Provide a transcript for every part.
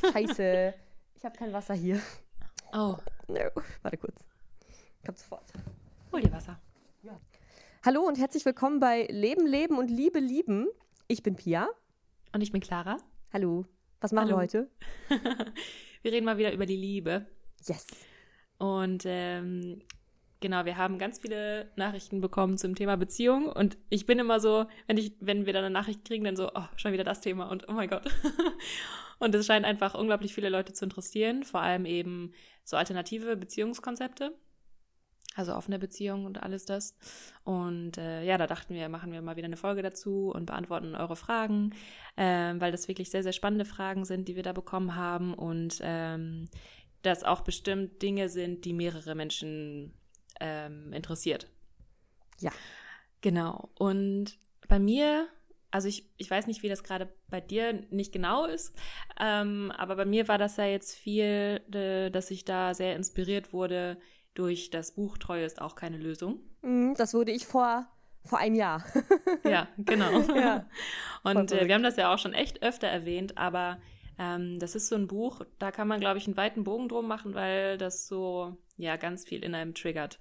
Scheiße. Ich habe kein Wasser hier. Oh. No. Warte kurz. Kommt sofort. Hol dir Wasser. Ja. Hallo und herzlich willkommen bei Leben, Leben und Liebe, Lieben. Ich bin Pia. Und ich bin Clara. Hallo. Was machen Hallo. wir heute? wir reden mal wieder über die Liebe. Yes. Und ähm, genau, wir haben ganz viele Nachrichten bekommen zum Thema Beziehung. Und ich bin immer so, wenn ich, wenn wir dann eine Nachricht kriegen, dann so, oh, schon wieder das Thema und oh mein Gott. und es scheint einfach unglaublich viele Leute zu interessieren, vor allem eben so alternative Beziehungskonzepte. Also offene Beziehung und alles das. Und äh, ja, da dachten wir, machen wir mal wieder eine Folge dazu und beantworten eure Fragen, ähm, weil das wirklich sehr, sehr spannende Fragen sind, die wir da bekommen haben und ähm, das auch bestimmt Dinge sind, die mehrere Menschen ähm, interessiert. Ja. Genau. Und bei mir, also ich, ich weiß nicht, wie das gerade bei dir nicht genau ist, ähm, aber bei mir war das ja jetzt viel, äh, dass ich da sehr inspiriert wurde durch das Buch Treue ist auch keine Lösung. Mm, Das wurde ich vor, vor einem Jahr. Ja, genau. Ja. Und äh, wir haben das ja auch schon echt öfter erwähnt, aber ähm, das ist so ein Buch, da kann man, glaube ich, einen weiten Bogen drum machen, weil das so, ja, ganz viel in einem triggert.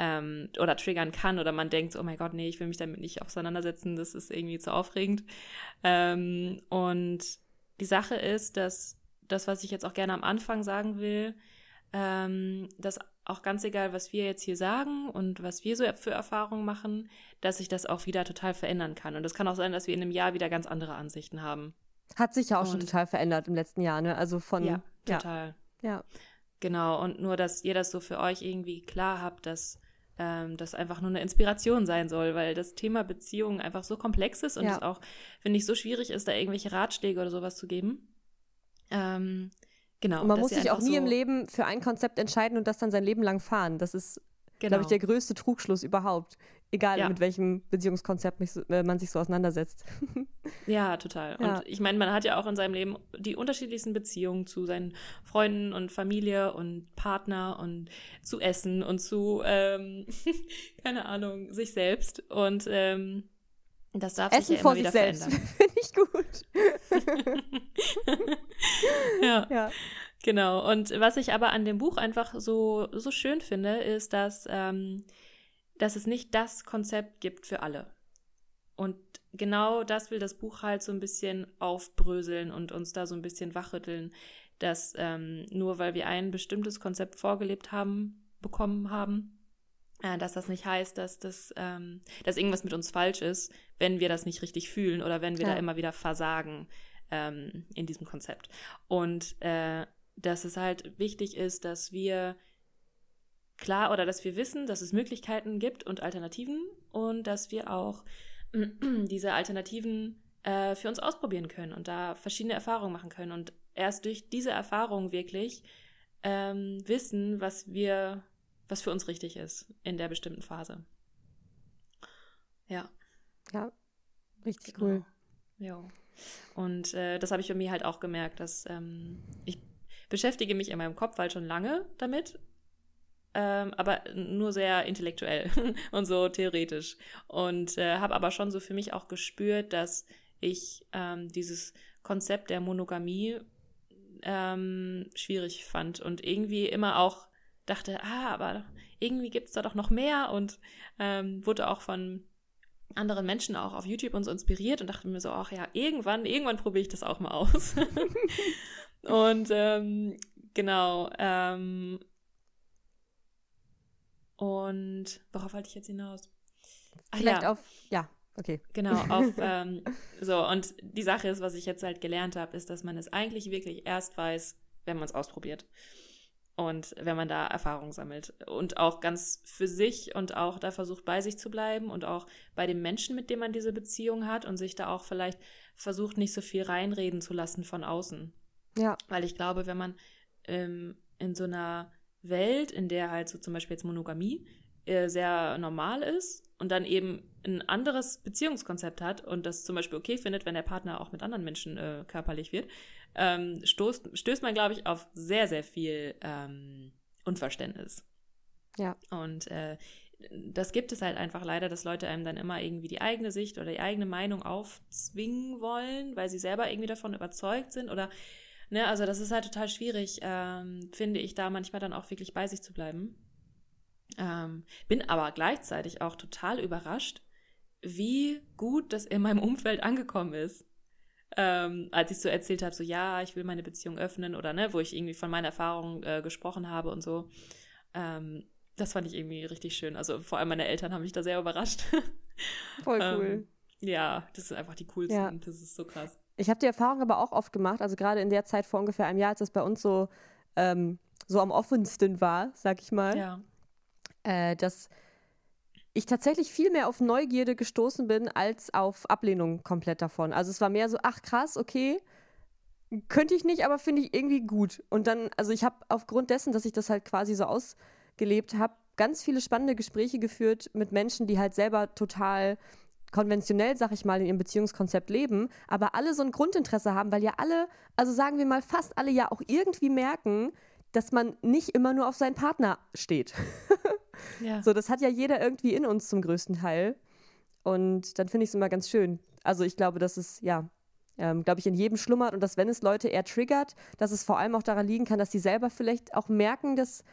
Ähm, oder triggern kann oder man denkt, oh mein Gott, nee, ich will mich damit nicht auseinandersetzen, das ist irgendwie zu aufregend. Ähm, und die Sache ist, dass das, was ich jetzt auch gerne am Anfang sagen will, ähm, dass auch ganz egal, was wir jetzt hier sagen und was wir so für Erfahrungen machen, dass sich das auch wieder total verändern kann. Und es kann auch sein, dass wir in einem Jahr wieder ganz andere Ansichten haben. Hat sich ja auch schon Und- total verändert im letzten Jahr, ne? Also von. ja, ja. total. ja. Genau. Und nur, dass ihr das so für euch irgendwie klar habt, dass ähm, das einfach nur eine Inspiration sein soll, weil das Thema Beziehung einfach so komplex ist und Ja. es auch, finde ich, so schwierig ist, da irgendwelche Ratschläge oder sowas zu geben. Ähm, genau. Und man muss sich auch nie so, im Leben für ein Konzept entscheiden und das dann sein Leben lang fahren. Das ist, genau. glaube ich, der größte Trugschluss überhaupt. Egal, Ja. mit welchem Beziehungskonzept äh, man sich so auseinandersetzt. Ja, total. Ja. Und ich meine, man hat ja auch in seinem Leben die unterschiedlichsten Beziehungen zu seinen Freunden und Familie und Partner und zu Essen und zu, ähm, keine Ahnung, sich selbst. Und ähm, das darf Essen sich ja vor sich selbst. Finde ich gut. ja, Ja. Genau. Und was ich aber an dem Buch einfach so, so schön finde, ist, dass, ähm, dass es nicht das Konzept gibt für alle. Und genau das will das Buch halt so ein bisschen aufbröseln und uns da so ein bisschen wachrütteln, dass ähm, nur weil wir ein bestimmtes Konzept vorgelebt haben, bekommen haben, äh, dass das nicht heißt, dass das, ähm, dass irgendwas mit uns falsch ist, wenn wir das nicht richtig fühlen oder wenn wir Ja. da immer wieder versagen ähm, in diesem Konzept. Und äh, dass es halt wichtig ist, dass wir klar oder dass wir wissen, dass es Möglichkeiten gibt und Alternativen und dass wir auch diese Alternativen äh, für uns ausprobieren können und da verschiedene Erfahrungen machen können und erst durch diese Erfahrung wirklich ähm, wissen, was wir, was für uns richtig ist in der bestimmten Phase. Ja. Ja. Richtig Genau. cool. Ja. Und äh, das habe ich bei mir halt auch gemerkt, dass ähm, ich beschäftige mich in meinem Kopf halt schon lange damit, ähm, aber nur sehr intellektuell und so theoretisch. Und äh, habe aber schon so für mich auch gespürt, dass ich ähm, dieses Konzept der Monogamie ähm, schwierig fand und irgendwie immer auch dachte, ah, aber irgendwie gibt es da doch noch mehr und ähm, wurde auch von anderen Menschen auch auf YouTube und so inspiriert und dachte mir so, ach ja, irgendwann, irgendwann probiere ich das auch mal aus. und ähm, genau, ähm, und worauf wollte ich jetzt hinaus? Ach Vielleicht ja, auf. Ja, okay. genau, auf ähm, so, und die Sache ist, was ich jetzt halt gelernt habe, ist, dass man es eigentlich wirklich erst weiß, wenn man es ausprobiert. Und wenn man da Erfahrung sammelt. Und auch ganz für sich und auch da versucht, bei sich zu bleiben und auch bei dem Menschen, mit dem man diese Beziehung hat und sich da auch vielleicht versucht, nicht so viel reinreden zu lassen von außen. Ja. Weil ich glaube, wenn man ähm, in so einer Welt, in der halt so zum Beispiel jetzt Monogamie äh, sehr normal ist und dann eben ein anderes Beziehungskonzept hat und das zum Beispiel okay findet, wenn der Partner auch mit anderen Menschen äh, körperlich wird, ähm, stoßt, stößt man, glaube ich, auf sehr, sehr viel ähm, Unverständnis. Ja. Und äh, das gibt es halt einfach leider, dass Leute einem dann immer irgendwie die eigene Sicht oder die eigene Meinung aufzwingen wollen, weil sie selber irgendwie davon überzeugt sind oder Ne, also das ist halt total schwierig, ähm, finde ich, da manchmal dann auch wirklich bei sich zu bleiben. Ähm, bin aber gleichzeitig auch total überrascht, wie gut das in meinem Umfeld angekommen ist. Ähm, als ich so erzählt habe, so ja, ich will meine Beziehung öffnen oder ne, wo ich irgendwie von meiner Erfahrung äh, gesprochen habe und so. Ähm, das fand ich irgendwie richtig schön. Also vor allem meine Eltern haben mich da sehr überrascht. Voll cool. Ähm, ja, das sind einfach die coolsten. Ja. Das ist so krass. Ich habe die Erfahrung aber auch oft gemacht, also gerade in der Zeit vor ungefähr einem Jahr, als es bei uns so, ähm, so am offensten war, sag ich mal, ja. äh, dass ich tatsächlich viel mehr auf Neugierde gestoßen bin als auf Ablehnung komplett davon. Also es war mehr so, ach krass, okay, könnte ich nicht, aber finde ich irgendwie gut. Und dann, also ich habe aufgrund dessen, dass ich das halt quasi so ausgelebt habe, ganz viele spannende Gespräche geführt mit Menschen, die halt selber total konventionell, sag ich mal, in ihrem Beziehungskonzept leben, aber alle so ein Grundinteresse haben, weil ja alle, also sagen wir mal fast alle ja auch irgendwie merken, dass man nicht immer nur auf seinen Partner steht. ja. So, das hat ja jeder irgendwie in uns zum größten Teil. Und dann finde ich es immer ganz schön. Also ich glaube, dass es, ja, ähm, glaube ich, in jedem schlummert und dass, wenn es Leute eher triggert, dass es vor allem auch daran liegen kann, dass sie selber vielleicht auch merken, dass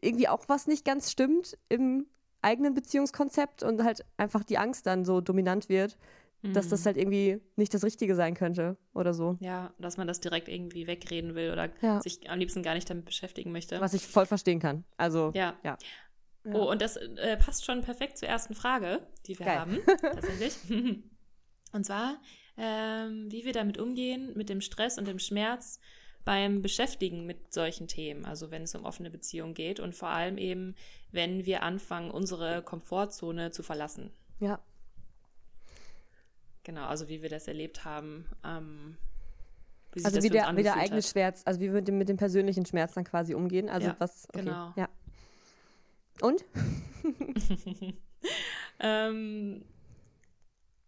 irgendwie auch was nicht ganz stimmt im eigenen Beziehungskonzept und halt einfach die Angst dann so dominant wird, mhm. dass das mhm. halt irgendwie nicht das Richtige sein könnte oder so. Ja, dass man das direkt irgendwie wegreden will oder ja. sich am liebsten gar nicht damit beschäftigen möchte. Was ich voll verstehen kann. Also, ja. ja. Oh, und das äh, passt schon perfekt zur ersten Frage, die wir Geil. haben, tatsächlich. und zwar, ähm, wie wir damit umgehen, mit dem Stress und dem Schmerz beim Beschäftigen mit solchen Themen, also wenn es um offene Beziehungen geht und vor allem eben, wenn wir anfangen, unsere Komfortzone zu verlassen. Ja. Genau, also wie wir das erlebt haben. Ähm, wie also wie der, wie der eigene hat. Schmerz, also wie wir mit dem, mit dem persönlichen Schmerz dann quasi umgehen. Also ja, was, okay. genau. Ja. Und? ähm,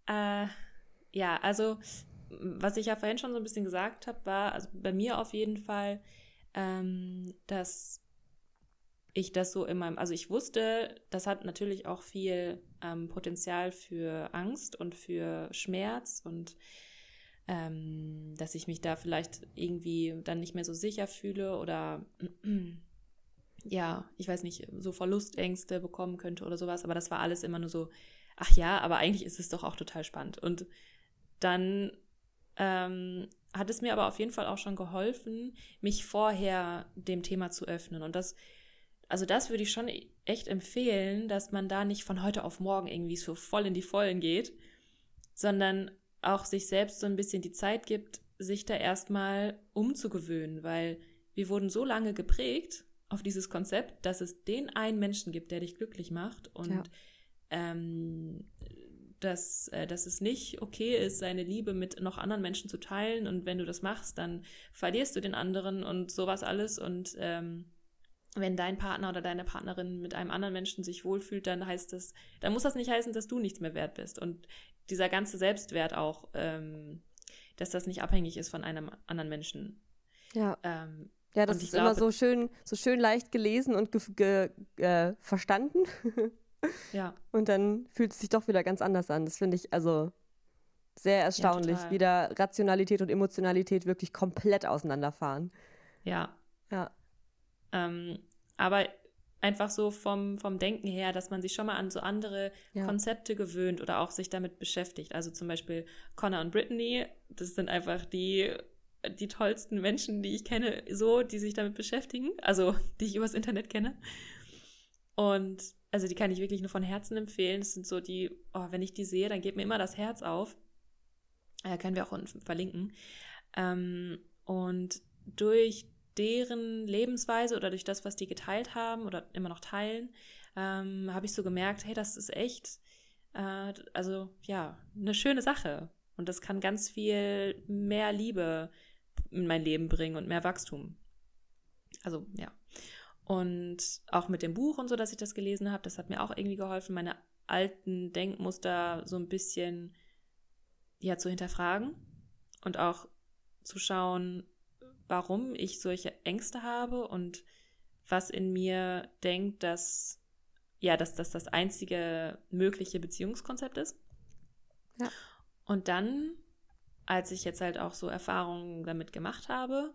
äh, ja, also was ich ja vorhin schon so ein bisschen gesagt habe, war also bei mir auf jeden Fall, ähm, dass ich das so in meinem, also ich wusste, das hat natürlich auch viel ähm, Potenzial für Angst und für Schmerz und ähm, dass ich mich da vielleicht irgendwie dann nicht mehr so sicher fühle oder ja, ich weiß nicht, so Verlustängste bekommen könnte oder sowas, aber das war alles immer nur so, ach ja, aber eigentlich ist es doch auch total spannend. Und dann ähm, hat es mir aber auf jeden Fall auch schon geholfen, mich vorher dem Thema zu öffnen. Und das, also das würde ich schon echt empfehlen, dass man da nicht von heute auf morgen irgendwie so voll in die Vollen geht, sondern auch sich selbst so ein bisschen die Zeit gibt, sich da erstmal umzugewöhnen, weil wir wurden so lange geprägt auf dieses Konzept, dass es den einen Menschen gibt, der dich glücklich macht und ja. ähm, dass, äh, dass es nicht okay ist, seine Liebe mit noch anderen Menschen zu teilen und wenn du das machst, dann verlierst du den anderen und sowas alles und ähm, wenn dein Partner oder deine Partnerin mit einem anderen Menschen sich wohlfühlt, dann heißt das, dann muss das nicht heißen, dass du nichts mehr wert bist und dieser ganze Selbstwert auch, ähm, dass das nicht abhängig ist von einem anderen Menschen. Ja. Ähm, ja, das ist glaube, immer so schön, so schön leicht gelesen und ge ge äh, verstanden. Ja. Und dann fühlt es sich doch wieder ganz anders an. Das finde ich also sehr erstaunlich, ja, wie da Rationalität und Emotionalität wirklich komplett auseinanderfahren. Ja. Ja. Ähm, aber einfach so vom, vom Denken her, dass man sich schon mal an so andere ja. Konzepte gewöhnt oder auch sich damit beschäftigt. Also zum Beispiel Connor und Brittany, das sind einfach die, die tollsten Menschen, die ich kenne, so, die sich damit beschäftigen, also die ich übers Internet kenne. Und also die kann ich wirklich nur von Herzen empfehlen. Das sind so die, oh, wenn ich die sehe, dann geht mir immer das Herz auf. Äh, können wir auch unten verlinken. Ähm, und durch deren Lebensweise oder durch das, was die geteilt haben oder immer noch teilen, ähm, habe ich so gemerkt, hey, das ist echt, äh, also ja, eine schöne Sache. Und das kann ganz viel mehr Liebe in mein Leben bringen und mehr Wachstum. Also ja. Und auch mit dem Buch und so, dass ich das gelesen habe, das hat mir auch irgendwie geholfen, meine alten Denkmuster so ein bisschen ja zu hinterfragen und auch zu schauen, warum ich solche Ängste habe und was in mir denkt, dass ja, dass das das einzige mögliche Beziehungskonzept ist. Ja. Und dann als ich jetzt halt auch so Erfahrungen damit gemacht habe,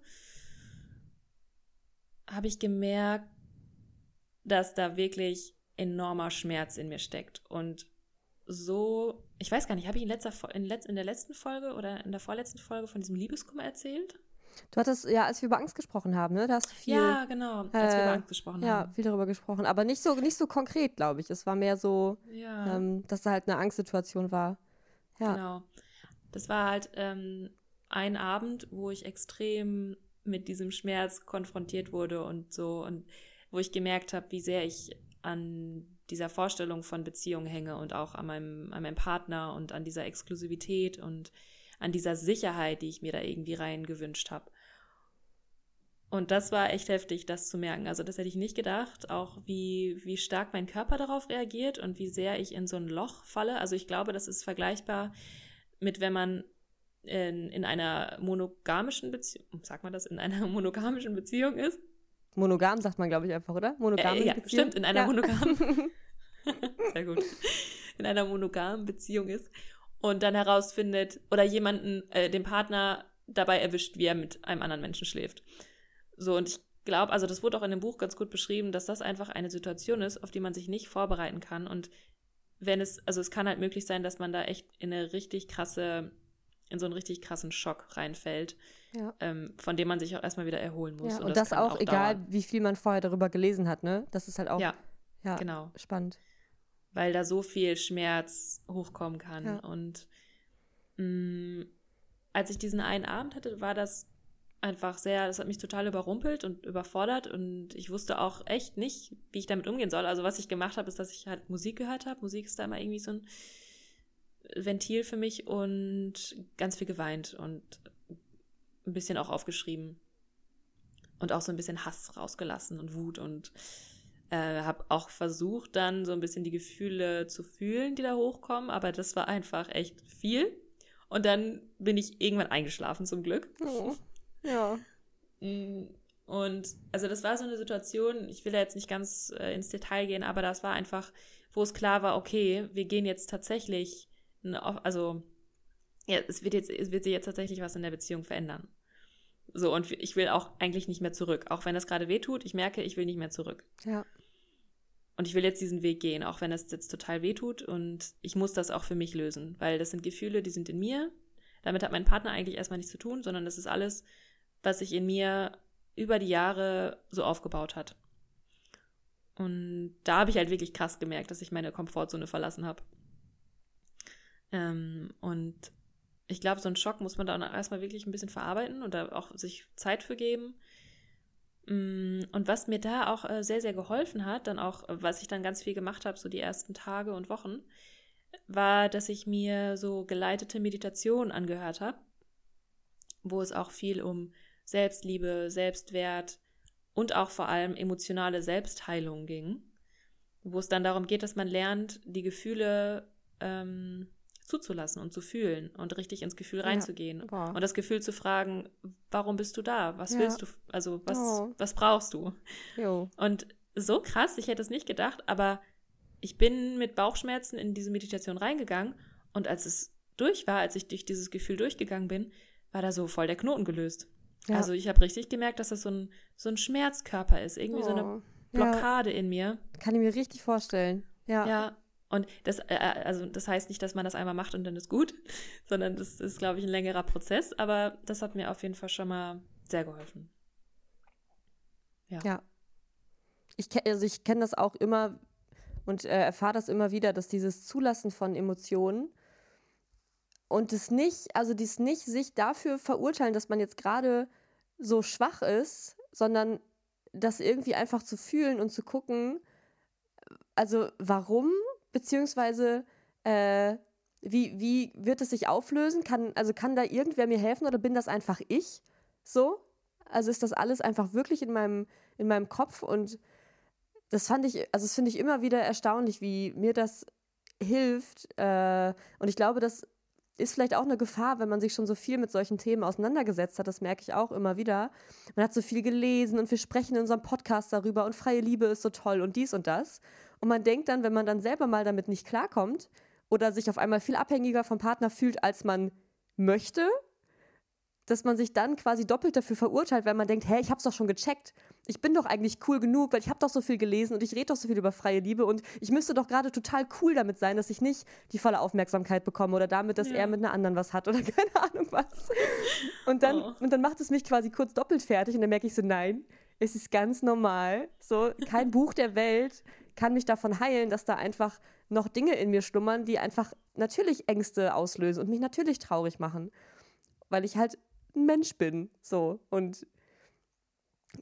habe ich gemerkt, dass da wirklich enormer Schmerz in mir steckt. Und so, ich weiß gar nicht, habe ich in, letzter, in, letz, in der letzten Folge oder in der vorletzten Folge von diesem Liebeskummer erzählt? Du hattest, ja, als wir über Angst gesprochen haben, ne? Da hast du viel. Ja, genau, als äh, wir über Angst gesprochen ja, haben. Ja, viel darüber gesprochen. Aber nicht so, nicht so konkret, glaube ich. Es war mehr so, ja. ähm, dass da halt eine Angstsituation war. Ja. Genau. Das war halt ähm, ein Abend, wo ich extrem mit diesem Schmerz konfrontiert wurde und so und wo ich gemerkt habe, wie sehr ich an dieser Vorstellung von Beziehung hänge und auch an meinem, an meinem Partner und an dieser Exklusivität und an dieser Sicherheit, die ich mir da irgendwie rein gewünscht habe. Und das war echt heftig, das zu merken. Also das hätte ich nicht gedacht, auch wie, wie stark mein Körper darauf reagiert und wie sehr ich in so ein Loch falle. Also ich glaube, das ist vergleichbar mit, wenn man in, in einer monogamischen Beziehung, sagt man das, in einer monogamischen Beziehung ist. Monogam sagt man, glaube ich, einfach, oder? Monogame äh, ja, Beziehung? stimmt, in einer ja. monogamen. Sehr gut. In einer monogamen Beziehung ist und dann herausfindet oder jemanden, äh, den Partner dabei erwischt, wie er mit einem anderen Menschen schläft. So, und ich glaube, also das wurde auch in dem Buch ganz gut beschrieben, dass das einfach eine Situation ist, auf die man sich nicht vorbereiten kann. Und wenn es, also es kann halt möglich sein, dass man da echt in eine richtig krasse, in so einen richtig krassen Schock reinfällt, ja. ähm, von dem man sich auch erstmal wieder erholen muss. Ja, und, und das, das auch, auch egal, dauern. wie viel man vorher darüber gelesen hat, ne? Das ist halt auch Ja, ja, genau. spannend. weil da so viel Schmerz hochkommen kann. Und mh, als ich diesen einen Abend hatte, war das einfach sehr, das hat mich total überrumpelt und überfordert und ich wusste auch echt nicht, wie ich damit umgehen soll. Also was ich gemacht habe, ist, dass ich halt Musik gehört habe. Musik ist da immer irgendwie so ein Ventil für mich und ganz viel geweint und ein bisschen auch aufgeschrieben und auch so ein bisschen Hass rausgelassen und Wut und äh, habe auch versucht, dann so ein bisschen die Gefühle zu fühlen, die da hochkommen, aber das war einfach echt viel. Und dann bin ich irgendwann eingeschlafen, zum Glück. Oh. Ja. Mm, Und also das war so eine Situation, ich will da jetzt nicht ganz äh, ins Detail gehen, aber das war einfach, wo es klar war, okay, wir gehen jetzt tatsächlich, eine, also ja, es wird jetzt, es wird sich jetzt tatsächlich was in der Beziehung verändern. So, und ich will auch eigentlich nicht mehr zurück. Auch wenn das gerade weh tut, ich merke, ich will nicht mehr zurück. Ja. Und ich will jetzt diesen Weg gehen, auch wenn es jetzt total weh tut. Und ich muss das auch für mich lösen, weil das sind Gefühle, die sind in mir. Damit hat mein Partner eigentlich erstmal nichts zu tun, sondern das ist alles, was sich in mir über die Jahre so aufgebaut hat. Und da habe ich halt wirklich krass gemerkt, dass ich meine Komfortzone verlassen habe. Ähm, und ich glaube, so einen Schock muss man dann erstmal wirklich ein bisschen verarbeiten und da auch sich Zeit für geben. Mm, Und was mir da auch äh, sehr, sehr geholfen hat, dann auch, was ich dann ganz viel gemacht habe, so die ersten Tage und Wochen, war, dass ich mir so geleitete Meditation angehört habe, wo es auch viel um Selbstliebe, Selbstwert und auch vor allem emotionale Selbstheilung ging, wo es dann darum geht, dass man lernt, die Gefühle ähm, zuzulassen und zu fühlen und richtig ins Gefühl Ja. reinzugehen Boah. und das Gefühl zu fragen, warum bist du da? Was Ja. willst du? Also was, Oh. was brauchst du? Jo. Und so krass, ich hätte es nicht gedacht, aber ich bin mit Bauchschmerzen in diese Meditation reingegangen und als es durch war, als ich durch dieses Gefühl durchgegangen bin, war da so voll der Knoten gelöst. Ja. Also ich habe richtig gemerkt, dass das so ein, so ein Schmerzkörper ist, irgendwie so eine Oh. Blockade in mir. Ja, kann ich mir richtig vorstellen. Ja. Ja. Und das, äh, also das heißt nicht, dass man das einmal macht und dann ist gut, sondern das ist, glaube ich, ein längerer Prozess, aber das hat mir auf jeden Fall schon mal sehr geholfen. Ja. Ja. Ich, also ich kenne das auch immer und äh, erfahre das immer wieder, dass dieses Zulassen von Emotionen und es nicht, also dies nicht sich dafür verurteilen, dass man jetzt gerade so schwach ist, sondern das irgendwie einfach zu fühlen und zu gucken, also warum, beziehungsweise äh, wie, wie wird es sich auflösen? Kann, also kann da irgendwer mir helfen oder bin das einfach ich? So? Also ist das alles einfach wirklich in meinem, in meinem Kopf und das fand ich, also das finde ich immer wieder erstaunlich, wie mir das hilft. Äh, und ich glaube, das ist vielleicht auch eine Gefahr, wenn man sich schon so viel mit solchen Themen auseinandergesetzt hat. Das merke ich auch immer wieder. Man hat so viel gelesen und wir sprechen in unserem Podcast darüber und freie Liebe ist so toll und dies und das. Und man denkt dann, wenn man dann selber mal damit nicht klarkommt oder sich auf einmal viel abhängiger vom Partner fühlt, als man möchte, dass man sich dann quasi doppelt dafür verurteilt, weil man denkt, hä, ich hab's doch schon gecheckt. Ich bin doch eigentlich cool genug, weil ich habe doch so viel gelesen und ich rede doch so viel über freie Liebe und ich müsste doch gerade total cool damit sein, dass ich nicht die volle Aufmerksamkeit bekomme oder damit, dass ja. er mit einer anderen was hat oder keine Ahnung was. Und dann, oh. und dann macht es mich quasi kurz doppelt fertig und dann merke ich so, nein, es ist ganz normal. So, kein Buch der Welt kann mich davon heilen, dass da einfach noch Dinge in mir schlummern, die einfach natürlich Ängste auslösen und mich natürlich traurig machen. Weil ich halt ein Mensch bin. So. Und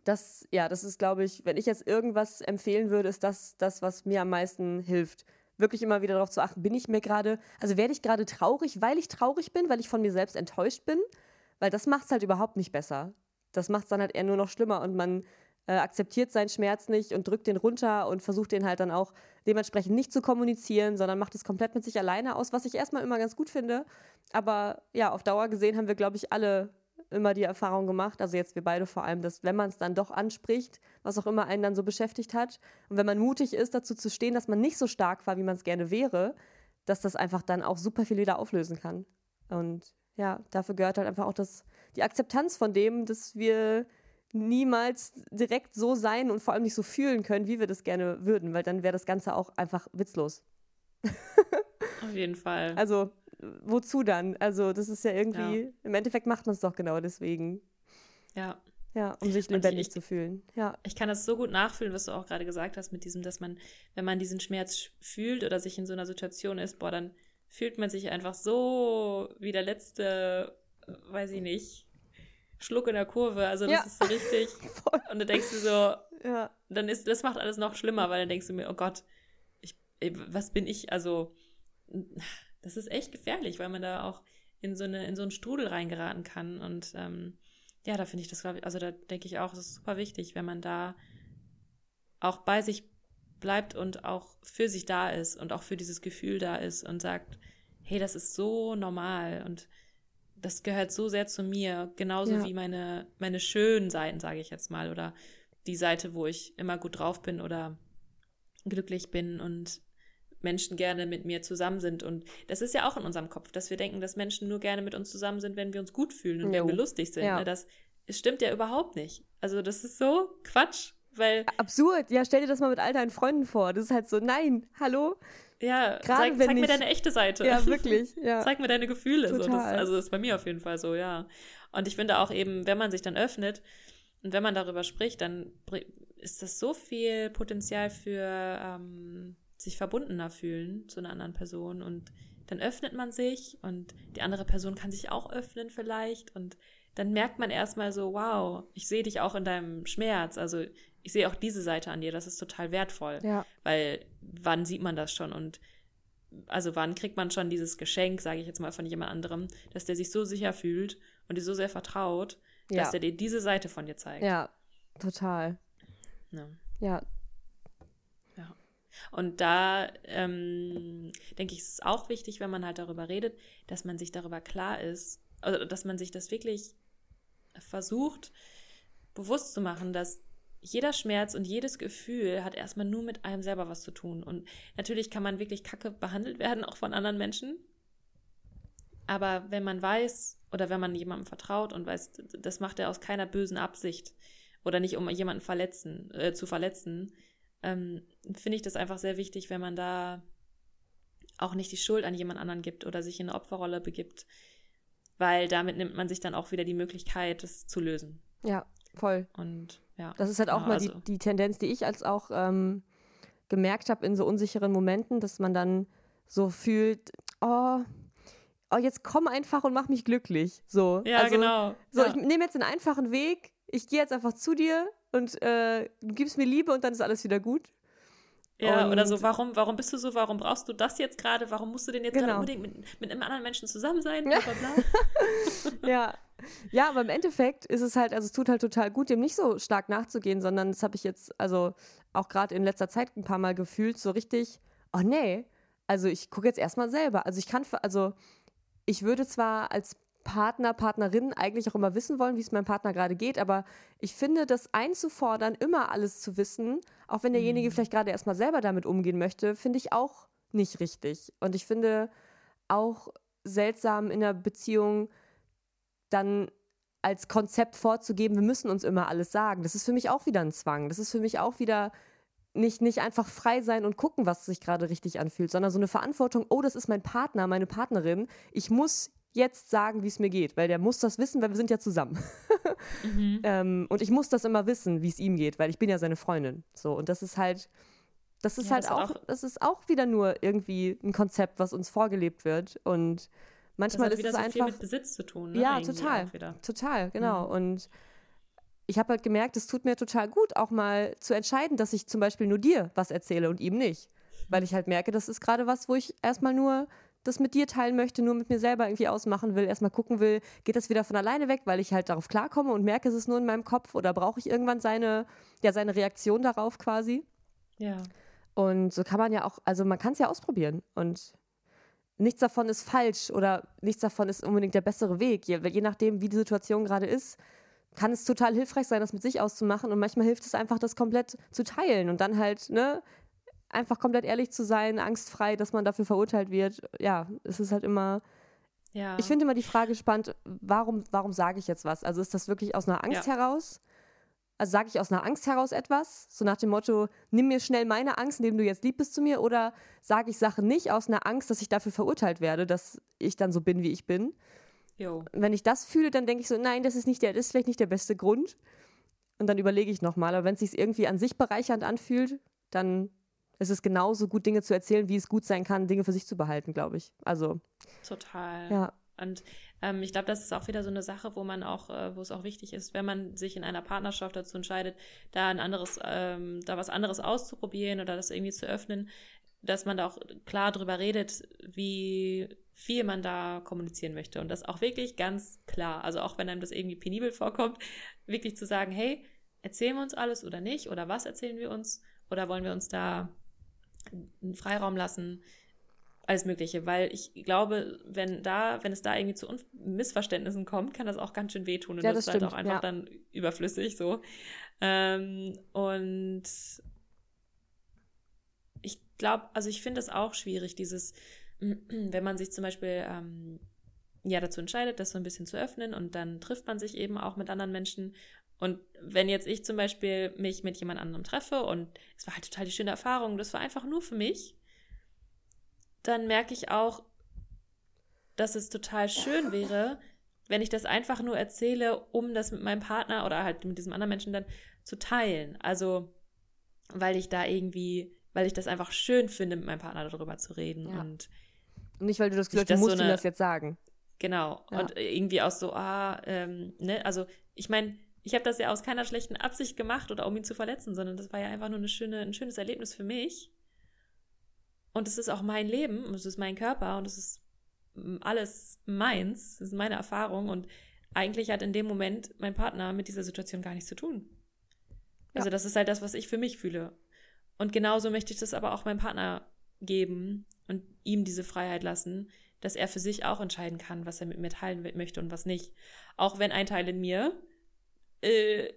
das, ja, das ist, glaube ich, wenn ich jetzt irgendwas empfehlen würde, ist das das, was mir am meisten hilft. Wirklich immer wieder darauf zu achten, bin ich mir gerade, also werde ich gerade traurig, weil ich traurig bin, weil ich von mir selbst enttäuscht bin? Weil das macht es halt überhaupt nicht besser. Das macht es dann halt eher nur noch schlimmer und man äh, akzeptiert seinen Schmerz nicht und drückt den runter und versucht den halt dann auch dementsprechend nicht zu kommunizieren, sondern macht es komplett mit sich alleine aus, was ich erstmal immer ganz gut finde. Aber ja, auf Dauer gesehen haben wir, glaube ich, alle immer die Erfahrung gemacht, also jetzt wir beide vor allem, dass wenn man es dann doch anspricht, was auch immer einen dann so beschäftigt hat, und wenn man mutig ist, dazu zu stehen, dass man nicht so stark war, wie man es gerne wäre, dass das einfach dann auch super viel wieder auflösen kann. Und ja, dafür gehört halt einfach auch das, die Akzeptanz von dem, dass wir niemals direkt so sein und vor allem nicht so fühlen können, wie wir das gerne würden, weil dann wäre das Ganze auch einfach witzlos. Auf jeden Fall. Also wozu dann? Also, das ist ja irgendwie, ja. im Endeffekt macht man es doch genau deswegen. Ja. Ja, um sich lebendig ich, zu fühlen. Ja. Ich kann das so gut nachfühlen, was du auch gerade gesagt hast, mit diesem, dass man, wenn man diesen Schmerz fühlt oder sich in so einer Situation ist, boah, dann fühlt man sich einfach so wie der letzte, weiß ich nicht, Schluck in der Kurve. Also das ja. ist so richtig. und dann denkst du so, ja. dann ist, das macht alles noch schlimmer, weil dann denkst du mir, oh Gott, ich, was bin ich? Also das ist echt gefährlich, weil man da auch in so, eine, in so einen Strudel reingeraten kann. Und ähm, ja, da finde ich das, glaube ich, also da denke ich auch, es ist super wichtig, wenn man da auch bei sich bleibt und auch für sich da ist und auch für dieses Gefühl da ist und sagt, hey, das ist so normal und das gehört so sehr zu mir, genauso ja. wie meine, meine schönen Seiten, sage ich jetzt mal, oder die Seite, wo ich immer gut drauf bin oder glücklich bin und Menschen gerne mit mir zusammen sind. Und das ist ja auch in unserem Kopf, dass wir denken, dass Menschen nur gerne mit uns zusammen sind, wenn wir uns gut fühlen und jo. wenn wir lustig sind. Ja. Ne? Das, das stimmt ja überhaupt nicht. Also das ist so Quatsch, weil... Absurd. Ja, stell dir das mal mit all deinen Freunden vor. Das ist halt so, nein, hallo? Ja, Gerade zeig, zeig mir deine echte Seite. Ja, wirklich. Ja. zeig mir deine Gefühle. So. Das, also das ist bei mir auf jeden Fall so, ja. Und ich finde auch eben, wenn man sich dann öffnet und wenn man darüber spricht, dann ist das so viel Potenzial für ähm, sich verbundener fühlen zu einer anderen Person und dann öffnet man sich und die andere Person kann sich auch öffnen vielleicht und dann merkt man erstmal so, wow, ich sehe dich auch in deinem Schmerz, also ich sehe auch diese Seite an dir, das ist total wertvoll, ja. weil wann sieht man das schon und also wann kriegt man schon dieses Geschenk, sage ich jetzt mal von jemand anderem, dass der sich so sicher fühlt und dir so sehr vertraut, ja. dass er dir diese Seite von dir zeigt. Ja, total. Ja, ja und da ähm, denke ich, ist es auch wichtig, wenn man halt darüber redet, dass man sich darüber klar ist, also dass man sich das wirklich versucht, bewusst zu machen, dass jeder Schmerz und jedes Gefühl hat erstmal nur mit einem selber was zu tun. Und natürlich kann man wirklich kacke behandelt werden, auch von anderen Menschen. Aber wenn man weiß oder wenn man jemandem vertraut und weiß, das macht er aus keiner bösen Absicht oder nicht, um jemanden verletzen, äh, zu verletzen, ähm, finde ich das einfach sehr wichtig, wenn man da auch nicht die Schuld an jemand anderen gibt oder sich in eine Opferrolle begibt, weil damit nimmt man sich dann auch wieder die Möglichkeit, das zu lösen. Ja, voll. Und ja. Das ist halt auch genau, mal also. die, die Tendenz, die ich als auch ähm, gemerkt habe in so unsicheren Momenten, dass man dann so fühlt, oh, oh, jetzt komm einfach und mach mich glücklich. So. Ja, also, genau. So, ja. ich nehme jetzt einen einfachen Weg, ich gehe jetzt einfach zu dir und äh, du gibst mir Liebe und dann ist alles wieder gut. Ja, und oder so, warum, warum bist du so, warum brauchst du das jetzt gerade, warum musst du denn jetzt genau. gerade unbedingt mit, mit einem anderen Menschen zusammen sein, bla bla bla. ja. Ja, aber im Endeffekt ist es halt, also es tut halt total gut, dem nicht so stark nachzugehen, sondern das habe ich jetzt, also auch gerade in letzter Zeit ein paar Mal gefühlt, so richtig, oh nee, also ich gucke jetzt erstmal selber. Also ich kann, also ich würde zwar als Partner, Partnerin eigentlich auch immer wissen wollen, wie es meinem Partner gerade geht. Aber ich finde, das einzufordern, immer alles zu wissen, auch wenn derjenige mhm. vielleicht gerade erstmal selber damit umgehen möchte, finde ich auch nicht richtig. Und ich finde auch seltsam in der Beziehung dann als Konzept vorzugeben, wir müssen uns immer alles sagen. Das ist für mich auch wieder ein Zwang. Das ist für mich auch wieder nicht, nicht einfach frei sein und gucken, was sich gerade richtig anfühlt, sondern so eine Verantwortung, oh, das ist mein Partner, meine Partnerin. Ich muss jetzt sagen, wie es mir geht, weil der muss das wissen, weil wir sind ja zusammen. mhm. ähm, und ich muss das immer wissen, wie es ihm geht, weil ich bin ja seine Freundin. So, und das ist halt, das ist ja, halt das auch, auch, das ist auch wieder nur irgendwie ein Konzept, was uns vorgelebt wird. Und manchmal das ist es so einfach. Viel mit Besitz zu tun. Ne? Ja, total. Total, genau. Mhm. Und ich habe halt gemerkt, es tut mir total gut, auch mal zu entscheiden, dass ich zum Beispiel nur dir was erzähle und ihm nicht. Weil ich halt merke, das ist gerade was, wo ich erstmal nur das mit dir teilen möchte, nur mit mir selber irgendwie ausmachen will, erstmal gucken will, geht das wieder von alleine weg, weil ich halt darauf klarkomme und merke, es ist nur in meinem Kopf oder brauche ich irgendwann seine, ja, seine Reaktion darauf quasi. Ja. Und so kann man ja auch, also man kann es ja ausprobieren und nichts davon ist falsch oder nichts davon ist unbedingt der bessere Weg. Je, je nachdem, wie die Situation gerade ist, kann es total hilfreich sein, das mit sich auszumachen und manchmal hilft es einfach, das komplett zu teilen und dann halt, ne, einfach komplett ehrlich zu sein, angstfrei, dass man dafür verurteilt wird. Ja, es ist halt immer. Ja. Ich finde immer die Frage spannend, warum, warum sage ich jetzt was? Also ist das wirklich aus einer Angst ja. heraus? Also sage ich aus einer Angst heraus etwas, so nach dem Motto, nimm mir schnell meine Angst, indem du jetzt lieb bist zu mir, oder sage ich Sachen nicht aus einer Angst, dass ich dafür verurteilt werde, dass ich dann so bin, wie ich bin? Jo. Wenn ich das fühle, dann denke ich so, nein, das ist nicht der, das ist vielleicht nicht der beste Grund. Und dann überlege ich nochmal. Aber wenn es sich irgendwie an sich bereichernd anfühlt, dann es ist genauso gut, Dinge zu erzählen, wie es gut sein kann, Dinge für sich zu behalten, glaube ich. Also. Total. Ja. Und ähm, ich glaube, das ist auch wieder so eine Sache, wo man auch, äh, wo es auch wichtig ist, wenn man sich in einer Partnerschaft dazu entscheidet, da ein anderes, ähm, da was anderes auszuprobieren oder das irgendwie zu öffnen, dass man da auch klar drüber redet, wie viel man da kommunizieren möchte. Und das auch wirklich ganz klar. Also auch wenn einem das irgendwie penibel vorkommt, wirklich zu sagen, hey, erzählen wir uns alles oder nicht? Oder was erzählen wir uns? Oder wollen wir uns da einen Freiraum lassen, alles Mögliche, weil ich glaube, wenn da, wenn es da irgendwie zu Un Missverständnissen kommt, kann das auch ganz schön wehtun und ja, das, das ist halt auch einfach ja. dann überflüssig so. Ähm, und ich glaube, also ich finde es auch schwierig, dieses, wenn man sich zum Beispiel ähm, ja dazu entscheidet, das so ein bisschen zu öffnen und dann trifft man sich eben auch mit anderen Menschen und wenn jetzt ich zum Beispiel mich mit jemand anderem treffe und es war halt total die schöne Erfahrung, das war einfach nur für mich, dann merke ich auch, dass es total schön wäre, wenn ich das einfach nur erzähle, um das mit meinem Partner oder halt mit diesem anderen Menschen dann zu teilen. Also, weil ich da irgendwie, weil ich das einfach schön finde, mit meinem Partner darüber zu reden. Ja. Und nicht, weil du das Gefühl hast, du musst so ihm das jetzt sagen. Genau. Ja. Und irgendwie auch so, ah, ähm, ne, also ich meine, ich habe das ja aus keiner schlechten Absicht gemacht oder um ihn zu verletzen, sondern das war ja einfach nur eine schöne, ein schönes Erlebnis für mich. Und es ist auch mein Leben, und es ist mein Körper und es ist alles meins, es ist meine Erfahrung und eigentlich hat in dem Moment mein Partner mit dieser Situation gar nichts zu tun. Also das ist halt das, was ich für mich fühle. Und genauso möchte ich das aber auch meinem Partner geben und ihm diese Freiheit lassen, dass er für sich auch entscheiden kann, was er mit mir teilen möchte und was nicht. Auch wenn ein Teil in mir äh,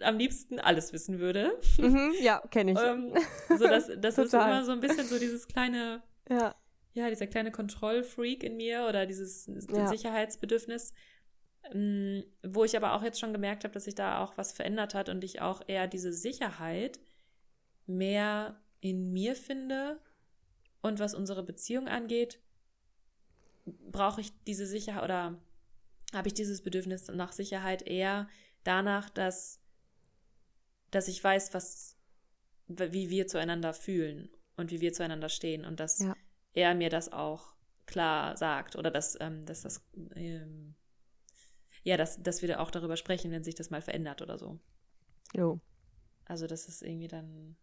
am liebsten alles wissen würde. Mhm, ja, kenne ich. ähm, so das, das ist immer so ein bisschen so dieses kleine, ja, ja dieser kleine Kontrollfreak in mir oder dieses ja. Sicherheitsbedürfnis, ähm, wo ich aber auch jetzt schon gemerkt habe, dass sich da auch was verändert hat und ich auch eher diese Sicherheit mehr in mir finde und was unsere Beziehung angeht, brauche ich diese Sicherheit oder habe ich dieses Bedürfnis nach Sicherheit eher danach, dass, dass ich weiß, was, wie wir zueinander fühlen und wie wir zueinander stehen und dass ja. er mir das auch klar sagt oder dass, ähm, dass das, ähm, ja, dass, dass wir auch darüber sprechen, wenn sich das mal verändert oder so. Jo. Also, das ist irgendwie dann,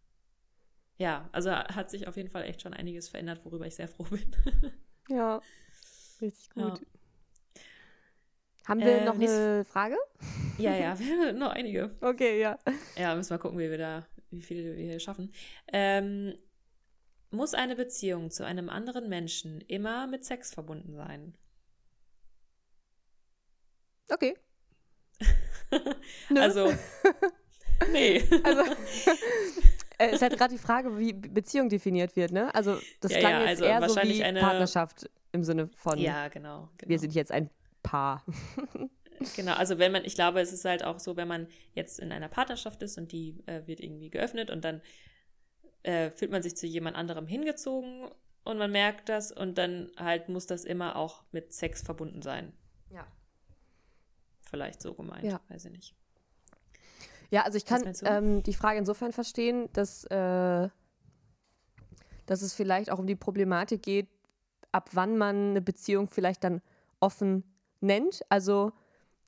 ja, also hat sich auf jeden Fall echt schon einiges verändert, worüber ich sehr froh bin. ja, richtig gut. Ja. Haben wir äh, noch eine Frage? Ja, ja, noch einige. Okay, ja. Ja, müssen wir gucken, wie wir da, wie viele wir hier schaffen. Ähm, muss eine Beziehung zu einem anderen Menschen immer mit Sex verbunden sein? Okay. also, nee. Also, äh, es ist halt gerade die Frage, wie Beziehung definiert wird, ne? Also, das ja, klang ja, jetzt also eher so wie eine... Partnerschaft im Sinne von. Ja, genau, genau. Wir sind jetzt ein Paar. Genau, also wenn man, ich glaube, es ist halt auch so, wenn man jetzt in einer Partnerschaft ist und die äh, wird irgendwie geöffnet und dann äh, fühlt man sich zu jemand anderem hingezogen und man merkt das und dann halt muss das immer auch mit Sex verbunden sein. Ja. Vielleicht so gemeint, Ja. weiß ich nicht. Ja, also ich kann ähm, die Frage insofern verstehen, dass, äh, dass es vielleicht auch um die Problematik geht, ab wann man eine Beziehung vielleicht dann offen nennt. Also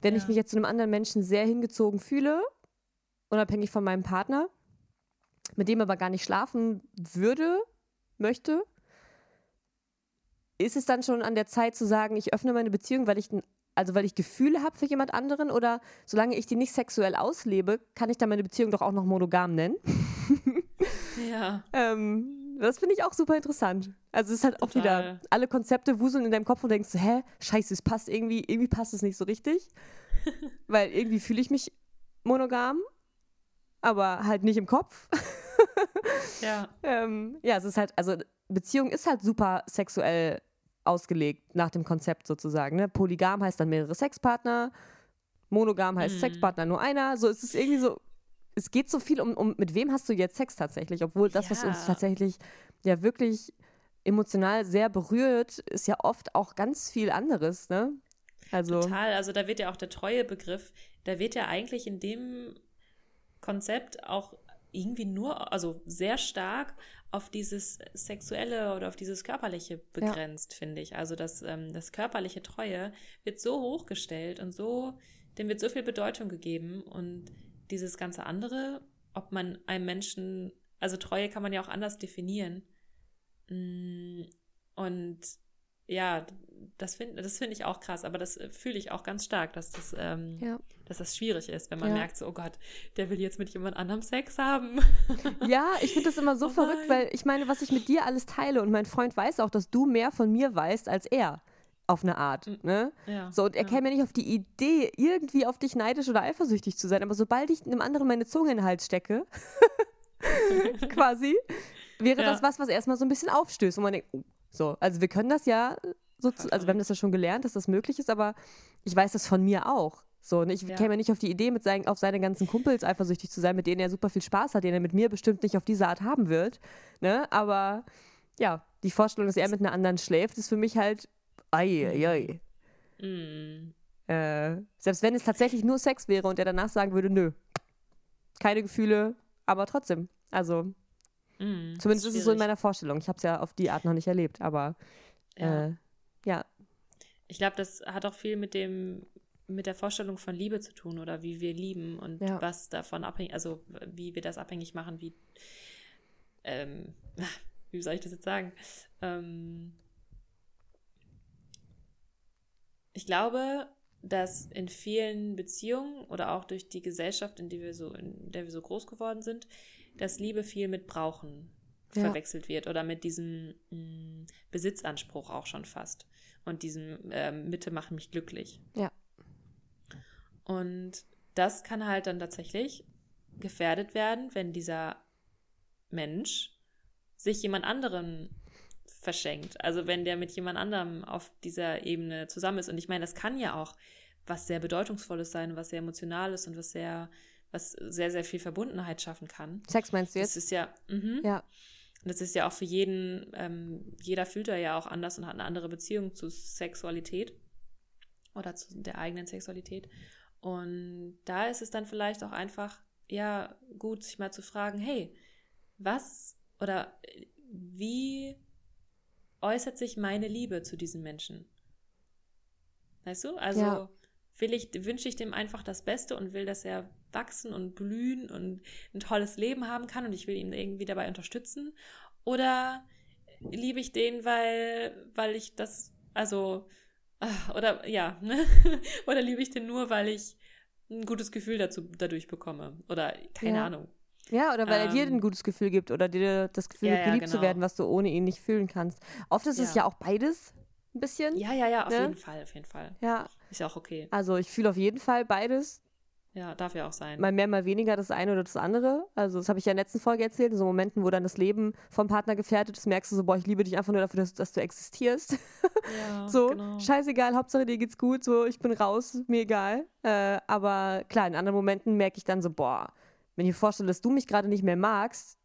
wenn ich Ja. mich jetzt zu einem anderen Menschen sehr hingezogen fühle, unabhängig von meinem Partner, mit dem aber gar nicht schlafen würde, möchte, ist es dann schon an der Zeit zu sagen, ich öffne meine Beziehung, weil ich, also weil ich Gefühle habe für jemand anderen oder solange ich die nicht sexuell auslebe, kann ich dann meine Beziehung doch auch noch monogam nennen? Ja. Ähm, das finde ich auch super interessant. Also es ist halt auch Total. wieder, alle Konzepte wuseln in deinem Kopf und denkst, hä, scheiße, es passt irgendwie, irgendwie passt es nicht so richtig. weil irgendwie fühle ich mich monogam, aber halt nicht im Kopf. Ja. Ähm, ja, es ist halt, also Beziehung ist halt super sexuell ausgelegt nach dem Konzept sozusagen. Ne? Polygam heißt dann mehrere Sexpartner, monogam heißt Mhm. Sexpartner nur einer. So es ist irgendwie so, es geht so viel um, um, mit wem hast du jetzt Sex tatsächlich, obwohl das, was uns Ja. tatsächlich ja wirklich emotional sehr berührt, ist ja oft auch ganz viel anderes, ne? Also, Total, also da wird ja auch der Treuebegriff, da wird ja eigentlich in dem Konzept auch irgendwie nur, also sehr stark auf dieses Sexuelle oder auf dieses Körperliche begrenzt, finde ich. Also das, ähm, das körperliche Treue wird so hochgestellt und so, dem wird so viel Bedeutung gegeben und dieses ganze andere, ob man einem Menschen, also Treue kann man ja auch anders definieren. Mm, Und ja, das finde das finde ich auch krass, aber das äh, fühle ich auch ganz stark, dass das, ähm, ja. dass das schwierig ist, wenn man Ja. merkt, so, oh Gott, der will jetzt mit jemand anderem Sex haben. Ja, ich finde das immer so Oh verrückt, weil ich meine, was ich mit dir alles teile und mein Freund weiß auch, dass du mehr von mir weißt als er. Auf eine Art. Ne? ja. So, und er ja. käme ja nicht auf die Idee, irgendwie auf dich neidisch oder eifersüchtig zu sein. Aber sobald ich einem anderen meine Zunge in den Hals stecke, quasi, wäre Ja. das was, was erstmal so ein bisschen aufstößt. Und man denkt, oh, so, also wir können das ja, so zu, also wir haben das ja schon gelernt, dass das möglich ist, aber ich weiß das von mir auch. So, und ich Ja. käme ja nicht auf die Idee, mit seinen, auf seine ganzen Kumpels eifersüchtig zu sein, mit denen er super viel Spaß hat, den er mit mir bestimmt nicht auf diese Art haben wird. Ne? Aber ja, die Vorstellung, dass er mit einer anderen schläft, ist für mich halt, ei, ei, ei. Mm. Äh, selbst wenn es tatsächlich nur Sex wäre und er danach sagen würde, nö, keine Gefühle, aber trotzdem. Also, Mm. zumindest ist es so in meiner Vorstellung. Ich habe es ja auf die Art noch nicht erlebt, aber Ja. äh, ja, Ich glaube, das hat auch viel mit dem, mit der Vorstellung von Liebe zu tun oder wie wir lieben und Ja. was davon abhängig, also wie wir das abhängig machen, wie, ähm, wie soll ich das jetzt sagen? Ähm, ich glaube, dass in vielen Beziehungen oder auch durch die Gesellschaft, in, die wir so, in der wir so groß geworden sind, dass Liebe viel mit Brauchen Ja. verwechselt wird oder mit diesem mh, Besitzanspruch auch schon fast und diesem ähm, Mitte macht mich glücklich. Ja. Und das kann halt dann tatsächlich gefährdet werden, wenn dieser Mensch sich jemand anderen verschenkt. Also wenn der mit jemand anderem auf dieser Ebene zusammen ist. Und ich meine, das kann ja auch was sehr Bedeutungsvolles sein, was sehr Emotionales und was sehr, was sehr, sehr viel Verbundenheit schaffen kann. Sex meinst du Das jetzt? ist ja, mhm. Ja, Und das ist ja auch für jeden, ähm, jeder fühlt da ja auch anders und hat eine andere Beziehung zu Sexualität oder zu der eigenen Sexualität. Und da ist es dann vielleicht auch einfach, ja, gut, sich mal zu fragen, hey, was oder äh, wie äußert sich meine Liebe zu diesem Menschen? Weißt du? Also Ja. will ich, wünsche ich dem einfach das Beste und will, dass er wachsen und blühen und ein tolles Leben haben kann und ich will ihn irgendwie dabei unterstützen? Oder liebe ich den, weil, weil ich das, also, ah, oder ja, ne? oder liebe ich den nur, weil ich ein gutes Gefühl dazu, dadurch bekomme? Oder keine Ja. Ahnung. Ja oder weil er dir Ähm, ein gutes Gefühl gibt oder dir das Gefühl Ja, ja, geliebt zu genau. werden, was du ohne ihn nicht fühlen kannst. Oft ist es Ja. ja auch beides ein bisschen. Ja, ja, ja, auf Ne? jeden Fall, auf jeden Fall. ja. Ist ja auch okay. Also ich fühle auf jeden Fall beides. Ja, darf ja auch sein. Mal mehr, mal weniger das eine oder das andere. Also, das habe ich ja in der letzten Folge erzählt, in so Momenten, wo dann das Leben vom Partner gefährdet ist, merkst du so, boah, ich liebe dich einfach nur dafür, dass, dass du existierst. Ja, so, genau. scheißegal, Hauptsache dir geht's gut, so, ich bin raus, mir egal. Äh, aber klar, in anderen Momenten merke ich dann so, boah, wenn ich mir vorstelle, dass du mich gerade nicht mehr magst,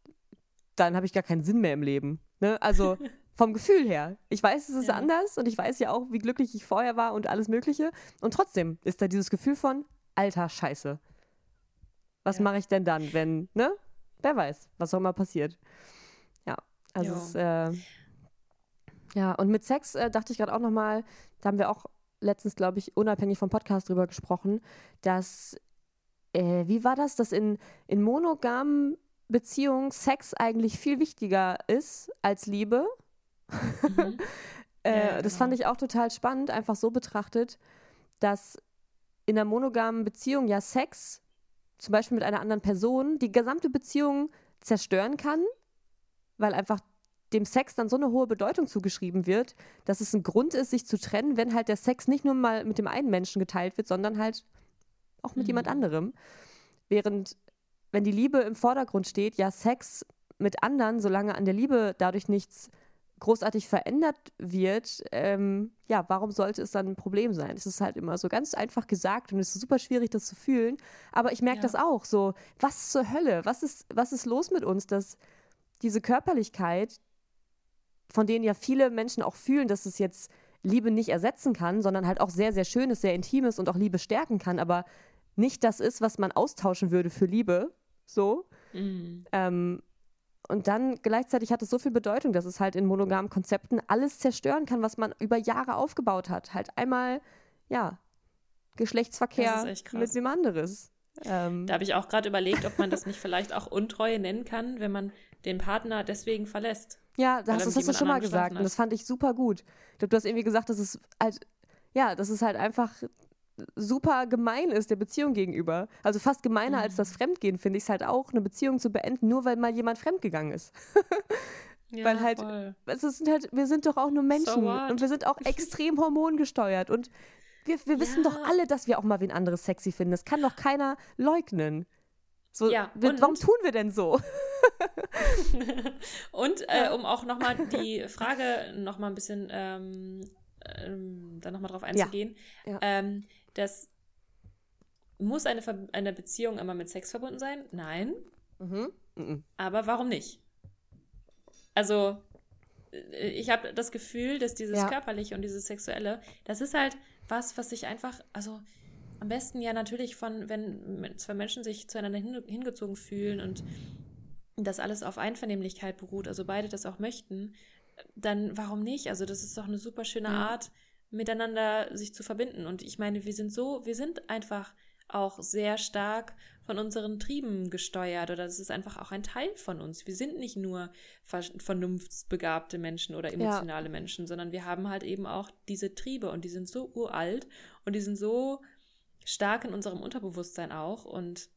dann habe ich gar keinen Sinn mehr im Leben. Ne? Also vom Gefühl her. Ich weiß, es ist Ja. anders und ich weiß ja auch, wie glücklich ich vorher war und alles Mögliche. Und trotzdem ist da dieses Gefühl von, alter Scheiße. Was Ja. mache ich denn dann, wenn, ne? Wer weiß, was auch immer passiert. Ja, also es, äh, ja, und mit Sex äh, dachte ich gerade auch nochmal, da haben wir auch letztens, glaube ich, unabhängig vom Podcast drüber gesprochen, dass, äh, wie war das, dass in, in monogamen Beziehungen Sex eigentlich viel wichtiger ist als Liebe? Mhm. Äh, Ja, Das fand genau. ich auch total spannend, einfach so betrachtet, dass in einer monogamen Beziehung ja Sex, zum Beispiel mit einer anderen Person, die gesamte Beziehung zerstören kann, weil einfach dem Sex dann so eine hohe Bedeutung zugeschrieben wird, dass es ein Grund ist, sich zu trennen, wenn halt der Sex nicht nur mal mit dem einen Menschen geteilt wird, sondern halt auch mit Mhm. jemand anderem. Während, wenn die Liebe im Vordergrund steht, ja Sex mit anderen, solange an der Liebe dadurch nichts großartig verändert wird, ähm, ja, warum sollte es dann ein Problem sein? Es ist halt immer so ganz einfach gesagt und es ist super schwierig, das zu fühlen. Aber ich merke Ja. das auch so. Was zur Hölle? Was ist, was ist los mit uns, dass diese Körperlichkeit, von denen ja viele Menschen auch fühlen, dass es jetzt Liebe nicht ersetzen kann, sondern halt auch sehr, sehr schön ist, sehr intim ist und auch Liebe stärken kann, aber nicht das ist, was man austauschen würde für Liebe. So. Mhm. Ähm, und dann gleichzeitig hat es so viel Bedeutung, dass es halt in monogamen Konzepten alles zerstören kann, was man über Jahre aufgebaut hat. Halt einmal, ja, Geschlechtsverkehr Das ist mit wem anderes. Ähm, Da habe ich auch gerade überlegt, ob man das nicht vielleicht auch Untreue nennen kann, wenn man den Partner deswegen verlässt. ja, das, das hast du schon mal gesagt und das fand ich super gut. Ich glaube, du hast irgendwie gesagt, dass es halt, ja, dass es halt einfach super gemein ist der Beziehung gegenüber. Also fast gemeiner als Mhm. das Fremdgehen, finde ich es halt auch, eine Beziehung zu beenden, nur weil mal jemand fremdgegangen ist. Ja, Weil halt- voll. es sind halt, wir sind doch auch nur Menschen what? und wir sind auch extrem hormongesteuert und wir, wir wissen Ja. doch alle, dass wir auch mal wen anderes sexy finden. Das kann doch keiner leugnen. So, Ja, wir, und- warum tun wir denn so? Und äh, um auch nochmal die Frage nochmal ein bisschen ähm, ähm, dann nochmal drauf einzugehen, Ja. Ähm, das muss eine, Ver eine Beziehung immer mit Sex verbunden sein? Nein. Mhm. Mhm. Aber warum nicht? Also, äh, ich habe das Gefühl, dass dieses Ja. Körperliche und dieses Sexuelle, das ist halt was, was sich einfach, also am besten ja natürlich von, wenn zwei Menschen sich zueinander hin, hingezogen fühlen und das alles auf Einvernehmlichkeit beruht, also beide das auch möchten, dann warum nicht? Also das ist doch eine super schöne Ja. Art, miteinander sich zu verbinden. Und ich meine, wir sind so, wir sind einfach auch sehr stark von unseren Trieben gesteuert oder das ist einfach auch ein Teil von uns. Wir sind nicht nur ver vernunftsbegabte Menschen oder emotionale Menschen, sondern wir haben halt eben auch diese Triebe und die sind so uralt und die sind so stark in unserem Unterbewusstsein auch und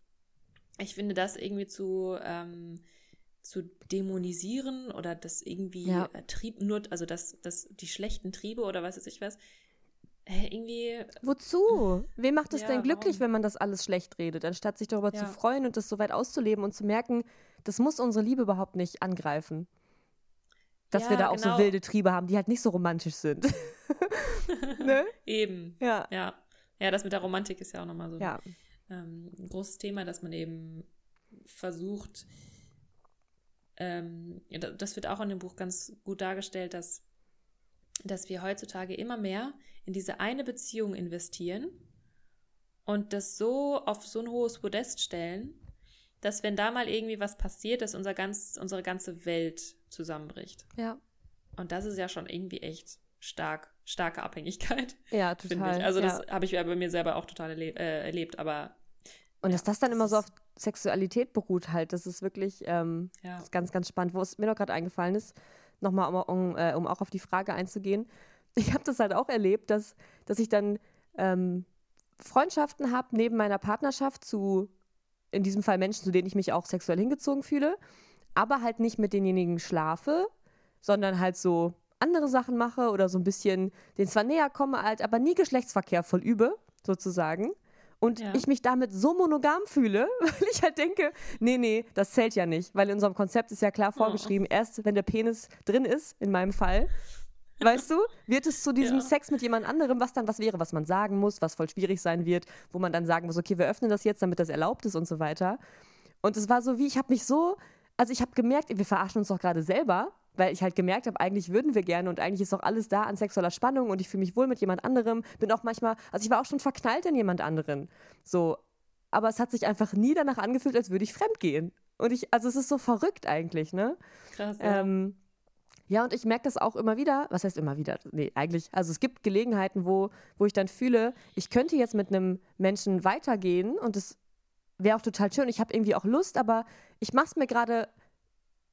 ich finde das irgendwie zu ähm, zu dämonisieren oder das irgendwie Ja. äh, Trieb nur also das das die schlechten Triebe oder was weiß ich was äh, irgendwie Wozu? Wem macht es Ja, denn glücklich, warum? wenn man das alles schlecht redet, anstatt sich darüber zu Ja. freuen und das so weit auszuleben und zu merken, das muss unsere Liebe überhaupt nicht angreifen. Dass wir da auch genau. so wilde Triebe haben, die halt nicht so romantisch sind. ne? eben Ja. ja ja das mit der Romantik ist ja auch nochmal so ein ähm, ein großes Thema, dass man eben versucht, ähm, das wird auch in dem Buch ganz gut dargestellt, dass, dass wir heutzutage immer mehr in diese eine Beziehung investieren und das so auf so ein hohes Podest stellen, dass wenn da mal irgendwie was passiert, dass unser ganz, unsere ganze Welt zusammenbricht. Ja. Und das ist ja schon irgendwie echt stark, starke Abhängigkeit, Ja, finde total. ich. Also ja. das habe ich ja bei mir selber auch total erle äh, erlebt, aber Und Ja, dass das dann immer so auf Sexualität beruht, halt, das ist wirklich ähm, ja. das ist ganz, ganz spannend. Wo es mir noch gerade eingefallen ist, nochmal, um, um, äh, um auch auf die Frage einzugehen. Ich habe das halt auch erlebt, dass, dass ich dann ähm, Freundschaften habe neben meiner Partnerschaft zu, in diesem Fall Menschen, zu denen ich mich auch sexuell hingezogen fühle, aber halt nicht mit denjenigen schlafe, sondern halt so andere Sachen mache oder so ein bisschen den zwar näher komme, halt, aber nie Geschlechtsverkehr vollübe, sozusagen. Und Ja. ich mich damit so monogam fühle, weil ich halt denke, nee, nee, das zählt ja nicht. Weil in unserem Konzept ist ja klar vorgeschrieben, erst wenn der Penis drin ist, in meinem Fall, weißt du, wird es zu diesem Ja. Sex mit jemand anderem, was dann was wäre, was man sagen muss, was voll schwierig sein wird, wo man dann sagen muss, okay, wir öffnen das jetzt, damit das erlaubt ist und so weiter. Und es war so wie, ich habe mich so, also ich habe gemerkt, wir verarschen uns doch gerade selber, weil ich halt gemerkt habe, eigentlich würden wir gerne und eigentlich ist doch alles da an sexueller Spannung und ich fühle mich wohl mit jemand anderem. Bin auch manchmal, also ich war auch schon verknallt in jemand anderen. So, aber es hat sich einfach nie danach angefühlt, als würde ich fremd gehen. Und ich, also es ist so verrückt eigentlich, ne? Krass. Ja. Ähm, ja, und ich merke das auch immer wieder. Was heißt immer wieder? Nee, eigentlich. Also es gibt Gelegenheiten, wo, wo ich dann fühle, ich könnte jetzt mit einem Menschen weitergehen und es wäre auch total schön. Ich habe irgendwie auch Lust, aber ich mache es mir gerade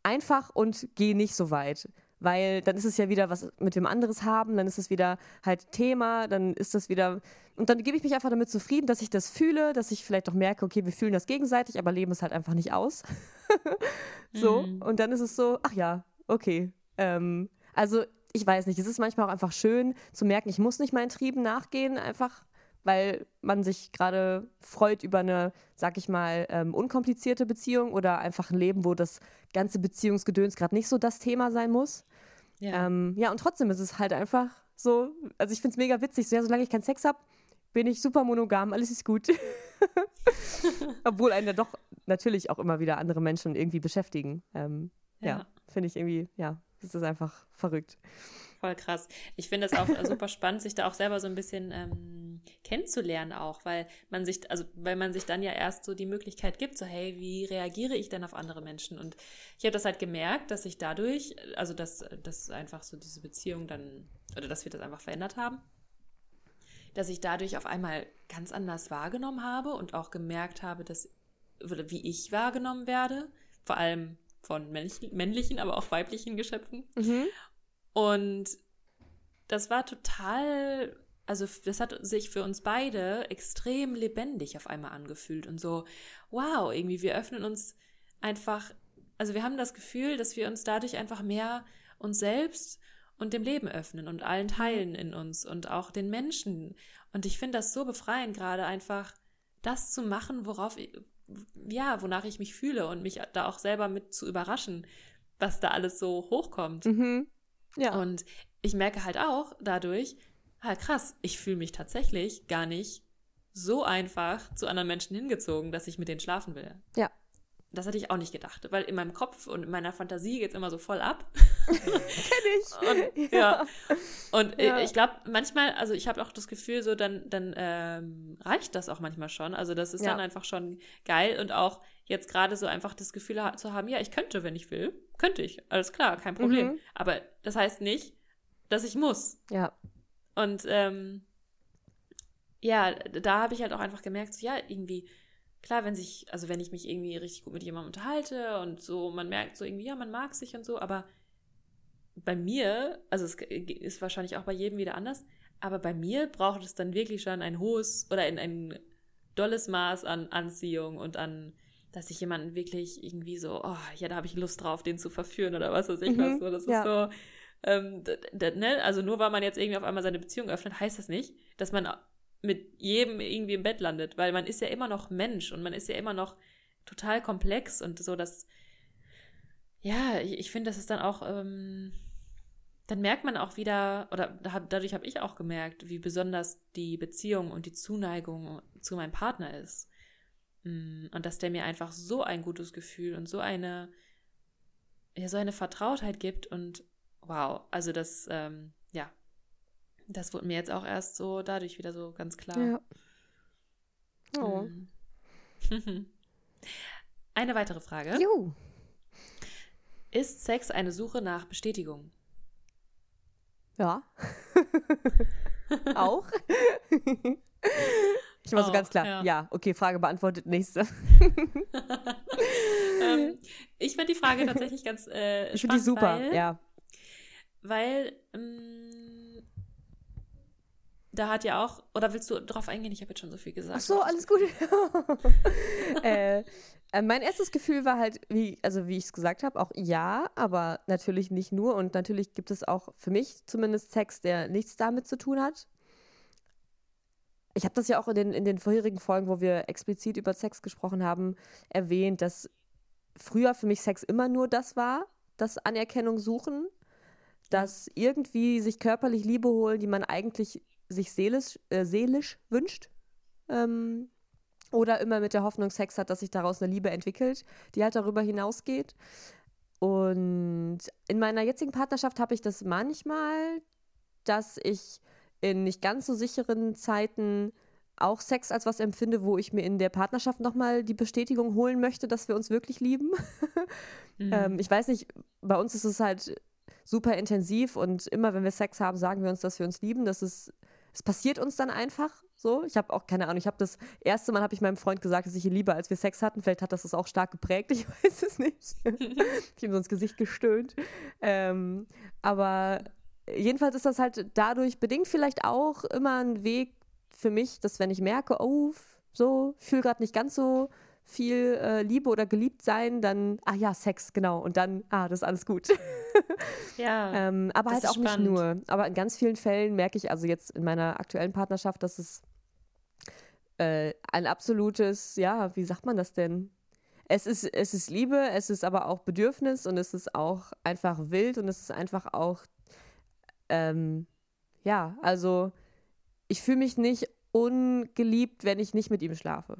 einfach und gehe nicht so weit. Weil dann ist es ja wieder was mit wem anderes haben, dann ist es wieder halt Thema, dann ist das wieder. Und dann gebe ich mich einfach damit zufrieden, dass ich das fühle, dass ich vielleicht auch merke, okay, wir fühlen das gegenseitig, aber leben es halt einfach nicht aus. so. Mhm. Und dann ist es so, ach ja, okay. Ähm, also, ich weiß nicht, es ist manchmal auch einfach schön zu merken, ich muss nicht meinen Trieben nachgehen, einfach weil man sich gerade freut über eine, sag ich mal, ähm, unkomplizierte Beziehung oder einfach ein Leben, wo das ganze Beziehungsgedöns gerade nicht so das Thema sein muss. ja. Ähm, ja, und trotzdem ist es halt einfach so, also ich finde es mega witzig, so, ja, solange ich keinen Sex habe, bin ich super monogam, alles ist gut. Obwohl einen ja doch natürlich auch immer wieder andere Menschen irgendwie beschäftigen. Ähm, ja, Ja. finde ich irgendwie, ja, das ist einfach verrückt. Voll krass. Ich finde es auch super spannend, sich da auch selber so ein bisschen ähm, kennenzulernen auch, weil man sich, also weil man sich dann ja erst so die Möglichkeit gibt, so hey, wie reagiere ich denn auf andere Menschen? Und ich habe das halt gemerkt, dass ich dadurch, also dass, dass einfach so diese Beziehung dann, oder dass wir das einfach verändert haben, dass ich dadurch auf einmal ganz anders wahrgenommen habe und auch gemerkt habe, dass, oder wie ich wahrgenommen werde, vor allem von männlichen, aber auch weiblichen Geschöpfen. Und das war total, also das hat sich für uns beide extrem lebendig auf einmal angefühlt und so, wow, irgendwie wir öffnen uns einfach, also wir haben das Gefühl, dass wir uns dadurch einfach mehr uns selbst und dem Leben öffnen und allen Teilen in uns und auch den Menschen. Und ich finde das so befreiend gerade einfach, das zu machen, worauf ich, ja, wonach ich mich fühle und mich da auch selber mit zu überraschen, was da alles so hochkommt. Mhm. Ja. Und ich merke halt auch dadurch, ah krass, ich fühle mich tatsächlich gar nicht so einfach zu anderen Menschen hingezogen, dass ich mit denen schlafen will. Ja. Das hatte ich auch nicht gedacht, weil in meinem Kopf und in meiner Fantasie geht es immer so voll ab. Kenn ich. Und, ja. Und äh, Ja. ich glaube, manchmal, also ich habe auch das Gefühl, so dann, dann ähm, reicht das auch manchmal schon. Also das ist Ja. dann einfach schon geil und auch jetzt gerade so einfach das Gefühl zu haben, ja, ich könnte, wenn ich will, könnte ich, alles klar, kein Problem. Mhm. Aber das heißt nicht, dass ich muss. Ja. Und ähm, ja, da habe ich halt auch einfach gemerkt, so, ja, irgendwie, klar, wenn sich, also wenn ich mich irgendwie richtig gut mit jemandem unterhalte und so, man merkt so irgendwie, ja, man mag sich und so, aber bei mir, also es ist wahrscheinlich auch bei jedem wieder anders, aber bei mir braucht es dann wirklich schon ein hohes oder ein, ein dolles Maß an Anziehung und an, dass ich jemanden wirklich irgendwie so, oh, ja, da habe ich Lust drauf, den zu verführen oder was weiß ich Mhm, was. So, das ja. ist so, ähm, ne? also nur weil man jetzt irgendwie auf einmal seine Beziehung öffnet, heißt das nicht, dass man mit jedem irgendwie im Bett landet, weil man ist ja immer noch Mensch und man ist ja immer noch total komplex und so, dass, ja, ich, ich finde, das ist dann auch, ähm, dann merkt man auch wieder, oder hab, dadurch habe ich auch gemerkt, wie besonders die Beziehung und die Zuneigung zu meinem Partner ist. Mm, Und dass der mir einfach so ein gutes Gefühl und so eine, ja, so eine Vertrautheit gibt und wow, also das, ähm, ja, das wurde mir jetzt auch erst so dadurch wieder so ganz klar. Ja. Oh. Mm. Eine weitere Frage. Juhu. Ist Sex eine Suche nach Bestätigung? Ja. auch? ich war so ganz klar. ja. Ja. okay, Frage beantwortet. Nächste. ähm, ich finde die Frage tatsächlich ganz äh, Ich finde die spannend, super. Weil, ja. weil ähm, da hat ja auch, oder willst du drauf eingehen? Ich habe jetzt schon so viel gesagt. Ach so, alles gut. äh, äh, mein erstes Gefühl war halt, wie, also wie ich es gesagt habe, auch ja, aber natürlich nicht nur. Und natürlich gibt es auch für mich zumindest Sex, der nichts damit zu tun hat. ich habe das ja auch in den, in den vorherigen Folgen, wo wir explizit über Sex gesprochen haben, erwähnt, dass früher für mich Sex immer nur das war, das Anerkennung suchen, dass irgendwie sich körperlich Liebe holen, die man eigentlich sich seelisch, äh, seelisch wünscht. Ähm, oder immer mit der Hoffnung Sex hat, dass sich daraus eine Liebe entwickelt, die halt darüber hinausgeht. Und in meiner jetzigen Partnerschaft habe ich das manchmal, dass ich in nicht ganz so sicheren Zeiten auch Sex als was empfinde, wo ich mir in der Partnerschaft nochmal die Bestätigung holen möchte, dass wir uns wirklich lieben. mhm. ähm, ich weiß nicht, bei uns ist es halt super intensiv und immer wenn wir Sex haben, sagen wir uns, dass wir uns lieben. Das ist, es passiert uns dann einfach so. Ich habe auch keine Ahnung, ich habe das erste Mal habe ich meinem Freund gesagt, dass ich ihn liebe, als wir Sex hatten. Vielleicht hat das das auch stark geprägt, ich weiß es nicht. ich habe so ins Gesicht gestöhnt. Ähm, aber jedenfalls ist das halt dadurch bedingt vielleicht auch immer ein Weg für mich, dass wenn ich merke, oh, so, fühle gerade nicht ganz so viel äh, Liebe oder geliebt sein, dann, ah ja, Sex, genau. Und dann, ah, das ist alles gut. ja. ähm, aber halt auch spannend. nicht nur. Aber in ganz vielen Fällen merke ich, also jetzt in meiner aktuellen Partnerschaft, dass es äh, ein absolutes, ja, wie sagt man das denn? Es ist, es ist Liebe, es ist aber auch Bedürfnis und es ist auch einfach wild und es ist einfach auch, ähm, ja, also ich fühle mich nicht ungeliebt, wenn ich nicht mit ihm schlafe.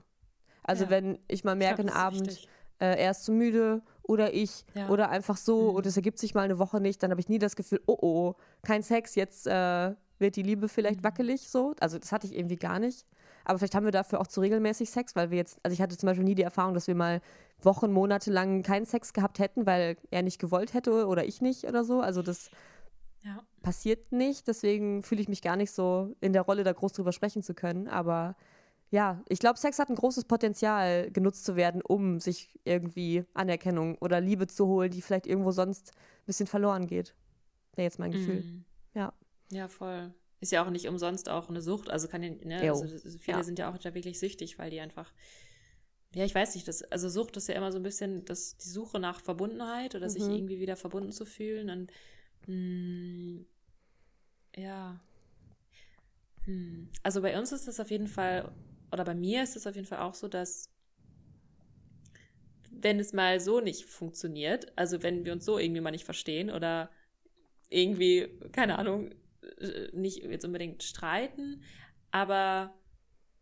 Also ja. wenn ich mal merke, einen Abend, äh, er ist zu müde oder ich ja. oder einfach so mhm. und es ergibt sich mal eine Woche nicht, dann habe ich nie das Gefühl, oh oh, kein Sex, jetzt äh, wird die Liebe vielleicht mhm. wackelig so. Also das hatte ich irgendwie gar nicht. Aber vielleicht haben wir dafür auch zu regelmäßig Sex, weil wir jetzt, also ich hatte zum Beispiel nie die Erfahrung, dass wir mal Wochen, Monate lang keinen Sex gehabt hätten, weil er nicht gewollt hätte oder ich nicht oder so. Also das ja. passiert nicht. Deswegen fühle ich mich gar nicht so in der Rolle, da groß drüber sprechen zu können. Aber ja, ich glaube, Sex hat ein großes Potenzial, genutzt zu werden, um sich irgendwie Anerkennung oder Liebe zu holen, die vielleicht irgendwo sonst ein bisschen verloren geht. Wäre jetzt mein Gefühl. Mm. Ja. Ja, voll. Ist ja auch nicht umsonst auch eine Sucht. Also kann ne, also viele ja. sind ja auch da wirklich süchtig, weil die einfach, ja, ich weiß nicht, das, also Sucht ist ja immer so ein bisschen das, die Suche nach Verbundenheit oder mhm. sich irgendwie wieder verbunden zu fühlen. Und mh, mm, ja. Hm. Also bei uns ist es auf jeden Fall oder bei mir ist es auf jeden Fall auch so, dass wenn es mal so nicht funktioniert, also wenn wir uns so irgendwie mal nicht verstehen oder irgendwie, keine Ahnung, äh, nicht jetzt unbedingt streiten, aber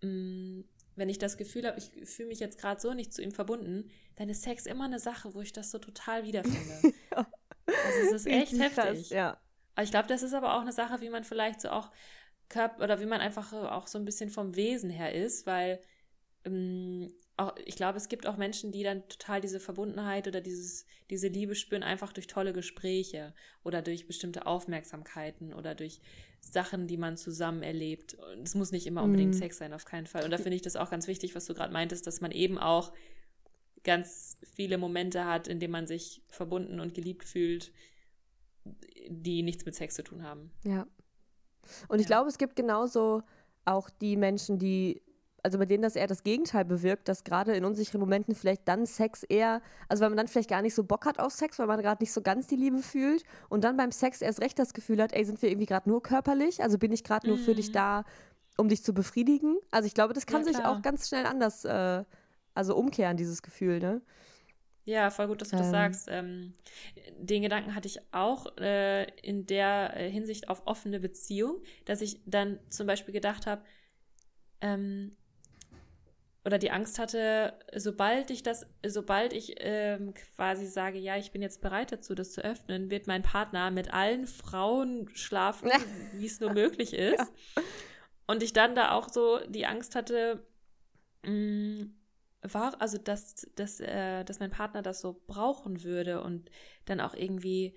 mh, mm, wenn ich das Gefühl habe, ich fühle mich jetzt gerade so nicht zu ihm verbunden, dann ist Sex immer eine Sache, wo ich das so total wiederfinde. ja. Also es ist echt heftig. Krass, ja. Aber ich glaube, das ist aber auch eine Sache, wie man vielleicht so auch Körper oder wie man einfach auch so ein bisschen vom Wesen her ist, weil ähm, auch, ich glaube, es gibt auch Menschen, die dann total diese Verbundenheit oder dieses, diese Liebe spüren, einfach durch tolle Gespräche oder durch bestimmte Aufmerksamkeiten oder durch Sachen, die man zusammen erlebt. Es muss nicht immer unbedingt mm. Sex sein, auf keinen Fall. Und da finde ich das auch ganz wichtig, was du gerade meintest, dass man eben auch ganz viele Momente hat, in denen man sich verbunden und geliebt fühlt, die nichts mit Sex zu tun haben. Ja, und ich ja. glaube, es gibt genauso auch die Menschen, die, also bei denen das eher das Gegenteil bewirkt, dass gerade in unsicheren Momenten vielleicht dann Sex eher, also weil man dann vielleicht gar nicht so Bock hat auf Sex, weil man gerade nicht so ganz die Liebe fühlt und dann beim Sex erst recht das Gefühl hat, ey, sind wir irgendwie gerade nur körperlich? Also bin ich gerade nur für dich mhm. da, um dich zu befriedigen? Also ich glaube, das kann ja, sich auch ganz schnell anders, äh, also umkehren, dieses Gefühl, ne? Ja, voll gut, dass du ähm. das sagst. Ähm, den Gedanken hatte ich auch äh, in der äh, Hinsicht auf offene Beziehung, dass ich dann zum Beispiel gedacht habe, ähm, oder die Angst hatte, sobald ich das, sobald ich ähm, quasi sage, ja, ich bin jetzt bereit dazu, das zu öffnen, wird mein Partner mit allen Frauen schlafen, wie es nur möglich ist. Ja. Und ich dann da auch so die Angst hatte, mh, mm, war, also dass, dass, äh, dass mein Partner das so brauchen würde und dann auch irgendwie